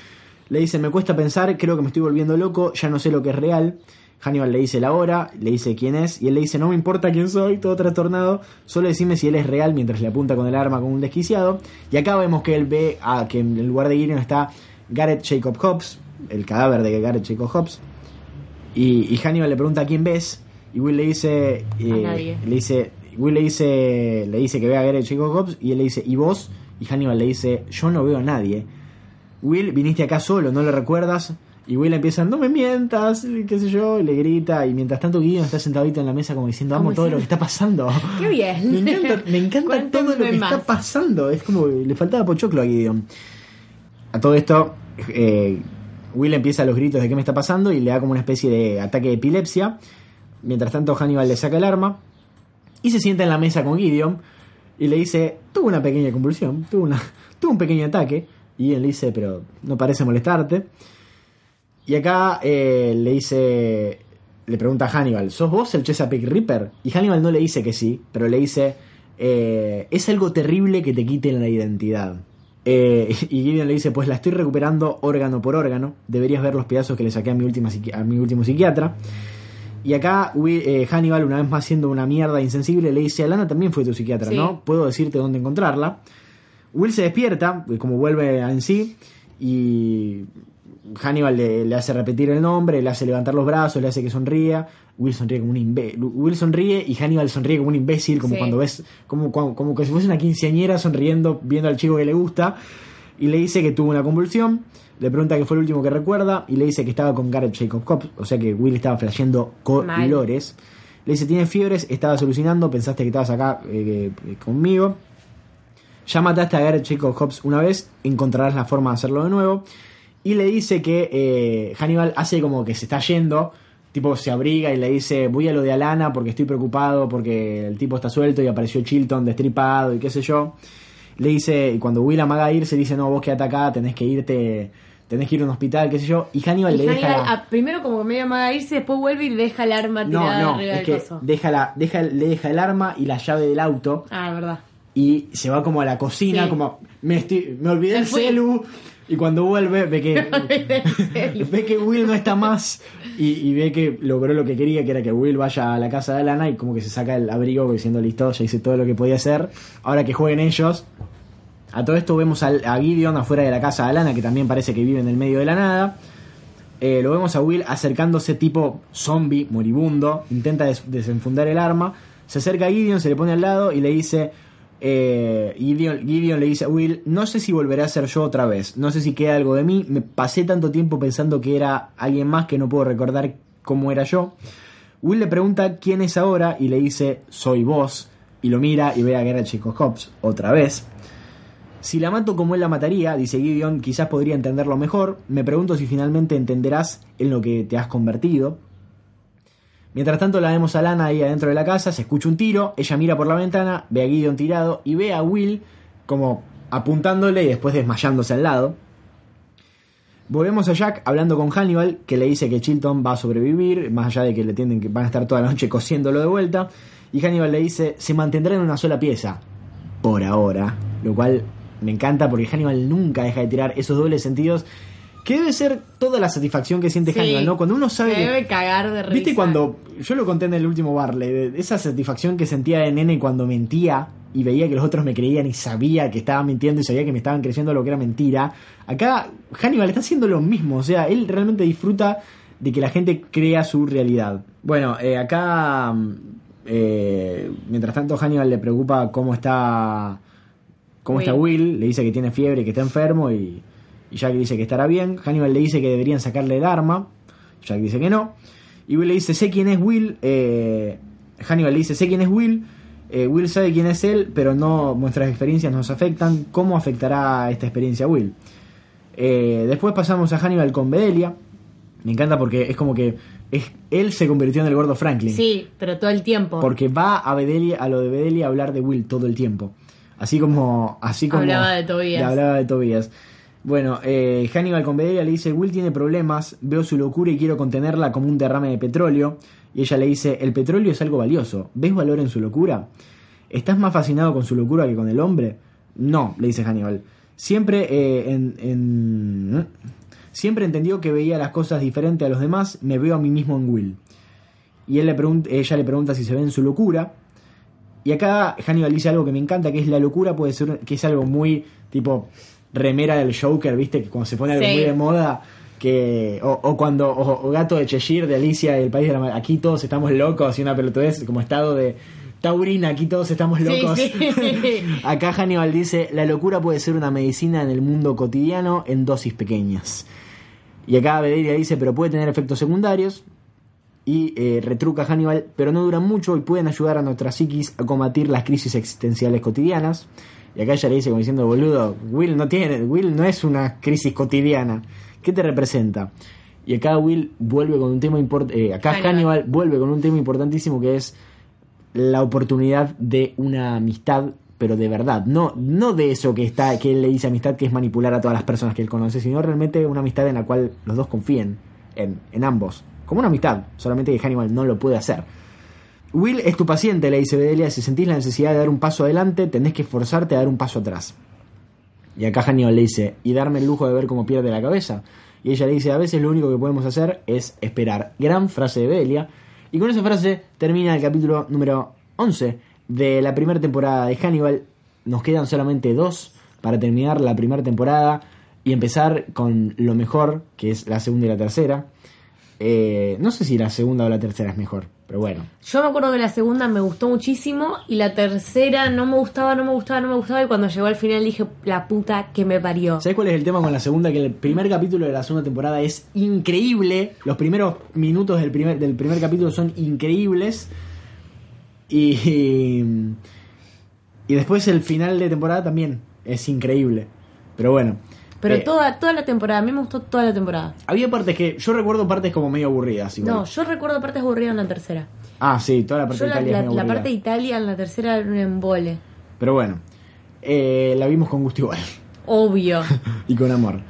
Le dice, me cuesta pensar, creo que me estoy volviendo loco, ya no sé lo que es real. Hannibal le dice la hora, le dice quién es, y él le dice, no me importa quién soy, todo trastornado, solo decime si él es real mientras le apunta con el arma como un desquiciado. Y acá vemos que él ve a que en el lugar de Gideon está Garrett Jacob Hobbs, el cadáver de Garrett Jacob Hobbs. Y, y Hannibal le pregunta a quién ves, y Will le dice, eh, nadie. le dice, Will le dice, le dice que ve a Garrett Jacob Hobbs, y él le dice, ¿y vos? Y Hannibal le dice, yo no veo a nadie. Will, viniste acá solo, ¿no lo recuerdas? Y Will empieza, no me mientas, qué sé yo, y le grita, y mientras tanto Gideon está sentadito en la mesa como diciendo, amo todo lo que está pasando. Qué bien. Me encanta, me encanta todo lo que está pasando. Es como le faltaba pochoclo a Gideon. A todo esto, eh, Will empieza los gritos de qué me está pasando y le da como una especie de ataque de epilepsia. Mientras tanto, Hannibal le saca el arma y se sienta en la mesa con Gideon y le dice: Tuvo una pequeña convulsión, tuvo, una, tuvo un pequeño ataque. Y él le dice: Pero no parece molestarte. Y acá eh, le dice, le pregunta a Hannibal, ¿sos vos el Chesapeake Reaper? Y Hannibal no le dice que sí, pero le dice, eh, es algo terrible que te quiten la identidad. Eh, y Gideon le dice, pues la estoy recuperando órgano por órgano, deberías ver los pedazos que le saqué a mi, última a mi último psiquiatra. Y acá Hannibal, una vez más siendo una mierda insensible, le dice, Alana también fue tu psiquiatra, Sí. ¿no? Puedo decirte dónde encontrarla. Will se despierta, como vuelve en sí, y Hannibal le, le hace repetir el nombre, le hace levantar los brazos, le hace que sonría. Will sonríe como un imbécil. Will sonríe y Hannibal sonríe como un imbécil, como Sí. cuando ves, como, como, como que si fuese una quinceañera sonriendo, viendo al chico que le gusta. Y le dice que tuvo una convulsión. Le pregunta qué fue el último que recuerda. Y le dice que estaba con Garrett Jacob Cobb. O sea que Will estaba flasheando colores. Le dice, tienes fiebres, estabas alucinando, pensaste que estabas acá eh, eh, conmigo. Ya mataste a Garrett Jacob Hobbs una vez, encontrarás la forma de hacerlo de nuevo. Y le dice que eh, Hannibal hace como que se está yendo, tipo se abriga y le dice, voy a lo de Alana porque estoy preocupado porque el tipo está suelto y apareció Chilton destripado y qué sé yo. Le dice, y cuando Will amaga irse, dice, no, vos quedate acá, tenés que irte, tenés que ir a un hospital, qué sé yo. Y Hannibal Y le Hannibal, deja... ah, primero como que medio amaga irse, después vuelve y deja el arma No, tirada no, arriba es del que coso. deja la, deja, le deja el arma y la llave del auto Ah, verdad. y se va como a la cocina, Sí. como me, estoy- me olvidé el celu y cuando vuelve ve que ve que Will no está más y, y ve que logró lo que quería, que era que Will vaya a la casa de Lana y como que se saca el abrigo diciendo listo, ya hice todo lo que podía hacer, ahora que jueguen ellos. A todo esto vemos al- a Gideon afuera de la casa de Lana, que también parece que vive en el medio de la nada. Eh, lo vemos a Will acercándose tipo zombie, moribundo, intenta des- desenfundar el arma, se acerca a Gideon, se le pone al lado y le dice, eh, Gideon, le dice a Will, no sé si volveré a ser yo otra vez, no sé si queda algo de mí, me pasé tanto tiempo pensando que era alguien más que no puedo recordar cómo era yo. Will le pregunta quién es ahora y le dice, soy vos, y lo mira y ve a Garrett Jacob Hobbs otra vez. Si la mato como él la mataría, dice Gideon, quizás podría entenderlo mejor. Me pregunto si finalmente entenderás en lo que te has convertido. Mientras tanto la vemos a Lana ahí adentro de la casa, se escucha un tiro, ella mira por la ventana, ve a Gideon tirado y ve a Will como apuntándole y después desmayándose al lado. Volvemos a Jack hablando con Hannibal, que le dice que Chilton va a sobrevivir, más allá de que le tienden que van a estar toda la noche cosiéndolo de vuelta. Y Hannibal le dice, se mantendrá en una sola pieza, por ahora. Lo cual me encanta porque Hannibal nunca deja de tirar esos dobles sentidos, que debe ser toda la satisfacción que siente Sí. Hannibal, ¿no? Cuando uno sabe Se que... debe cagar de risa. ¿Viste cuando, yo lo conté en el último Barley, de esa satisfacción que sentía de nene cuando mentía y veía que los otros me creían y sabía que estaba mintiendo y sabía que me estaban creyendo lo que era mentira? Acá Hannibal está haciendo lo mismo, o sea, él realmente disfruta de que la gente crea su realidad. Bueno, eh, acá, mm, eh, mientras tanto Hannibal le preocupa cómo está, cómo está Will. Will, le dice que tiene fiebre y que está enfermo y, y Jack dice que estará bien. Hannibal le dice que deberían sacarle el arma, Jack dice que no. Y Will le dice, sé quién es Will. eh, Hannibal le dice, sé quién es Will. eh, Will sabe quién es él, pero no nuestras experiencias nos afectan. ¿Cómo afectará esta experiencia a Will? Eh, después pasamos a Hannibal con Bedelia. Me encanta porque es como que es, él se convirtió en el gordo Franklin. Sí, pero todo el tiempo. Porque va a Bedelia, a lo de Bedelia a hablar de Will todo el tiempo. Así como. Así como Hablaba de Tobías. hablaba de Tobías. Bueno, eh, Hannibal con Bedelia le dice, Will tiene problemas, veo su locura y quiero contenerla como un derrame de petróleo. Y ella le dice, el petróleo es algo valioso, ¿ves valor en su locura? ¿Estás más fascinado con su locura que con el hombre? No, le dice Hannibal. Siempre, eh, en, en- siempre entendió que veía las cosas diferente a los demás, me veo a mí mismo en Will. Y él le pregunta, ella le pregunta si se ve en su locura. Y acá Hannibal dice algo que me encanta, que es la locura puede ser, que es algo muy tipo remera del Joker, viste, que cuando se pone algo Sí. muy de moda, que o, o cuando o, o gato de Cheshire de Alicia y el país de la aquí todos estamos locos y una pelotudez como estado de taurina, aquí todos estamos Sí, locos. sí. acá Hannibal dice, la locura puede ser una medicina en el mundo cotidiano en dosis pequeñas. Y acá Bedelia dice, pero puede tener efectos secundarios. Y eh, retruca Hannibal, pero no duran mucho y pueden ayudar a nuestra psiquis a combatir las crisis existenciales cotidianas. Y acá ella le dice como diciendo, boludo, Will no tiene, Will no es una crisis cotidiana. ¿Qué te representa? Y acá Will vuelve con un tema importante, acá Hannibal. Hannibal vuelve con un tema importantísimo que es la oportunidad de una amistad, pero de verdad, no, no de eso que está, que él le dice amistad, que es manipular a todas las personas que él conoce, sino realmente una amistad en la cual los dos confíen en, en ambos, como una amistad, solamente que Hannibal no lo puede hacer. Will es tu paciente, le dice Bedelia, si sentís la necesidad de dar un paso adelante, tenés que esforzarte a dar un paso atrás. Y acá Hannibal le dice, y darme el lujo de ver cómo pierde la cabeza. Y ella le dice, a veces lo único que podemos hacer es esperar. Gran frase de Bedelia. Y con esa frase termina el capítulo número 11 de la primera temporada de Hannibal. Nos quedan solamente dos para terminar la primera temporada y empezar con lo mejor, que es la segunda y la tercera. Eh, no sé si la segunda o la tercera es mejor, pero bueno. Yo me acuerdo que la segunda me gustó muchísimo y la tercera no me gustaba, no me gustaba, no me gustaba y cuando llegó al final dije, la puta que me parió. ¿Sabes cuál es el tema con la segunda? Que el primer capítulo de la segunda temporada es increíble. Los primeros minutos del primer, del primer capítulo son increíbles. Y, y después el final de temporada también es increíble. Pero bueno. Pero eh, toda, toda la temporada, a mí me gustó toda la temporada. Había partes que. Yo recuerdo partes como medio aburridas. igual. No, yo recuerdo partes aburridas en la tercera. Ah, sí, toda la parte Yo de la, Italia es la- medio la parte de Italia en la tercera era un embole. Pero bueno. eh, la vimos con gusto igual. Obvio. y con amor.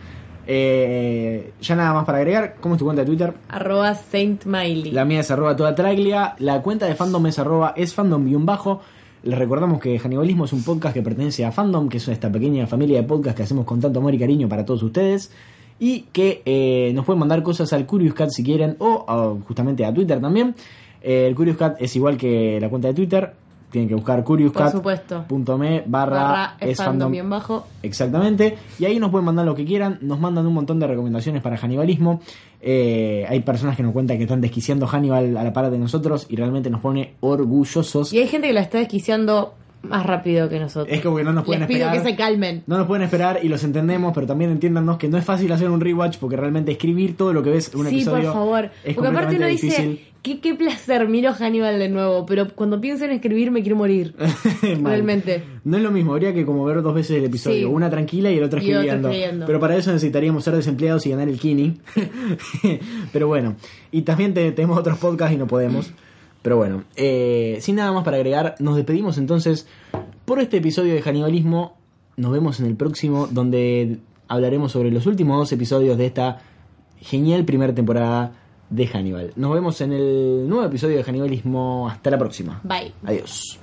Eh, ya nada más para agregar. ¿Cómo es tu cuenta de Twitter? arroba Saint Miley. La mía es arroba toda traglia. La cuenta de fandom es arroba es fandom-bajo. Les recordamos que Hannibalismo es un podcast que pertenece a Fandom, que es esta pequeña familia de podcast que hacemos con tanto amor y cariño para todos ustedes. Y que eh, nos pueden mandar cosas al Curious Cat si quieren, o justamente a Twitter también. Eh, el Curious Cat es igual que la cuenta de Twitter. Tienen que buscar Por curiouscat.me barra, es fandom bien bajo. Exactamente. Y ahí nos pueden mandar lo que quieran. Nos mandan un montón de recomendaciones para Hannibalismo. Eh, hay personas que nos cuentan que están desquiciando Hannibal a la par de nosotros y realmente nos pone orgullosos. Y hay gente que la está desquiciando más rápido que nosotros. Es como que no nos pueden Les pido esperar. que se calmen. No nos pueden esperar y los entendemos, pero también entiéndanos que no es fácil hacer un rewatch porque realmente escribir todo lo que ves en un sí, por episodio favor. es Porque aparte uno difícil. ¿Qué, qué placer, miro Hannibal de nuevo, pero cuando pienso en escribir me quiero morir. Realmente. No es lo mismo, habría que como ver dos veces el episodio, Sí. una tranquila y el otro escribiendo. escribiendo. Pero para eso necesitaríamos ser desempleados y ganar el kini. Pero bueno, y también te- tenemos otros podcasts y no podemos. Pero bueno, eh, sin nada más para agregar, nos despedimos entonces por este episodio de Hannibalismo. Nos vemos en el próximo, donde hablaremos sobre los últimos dos episodios de esta genial primera temporada de Hannibal. Nos vemos en el nuevo episodio de Hannibalismo. Hasta la próxima. Bye. Adiós.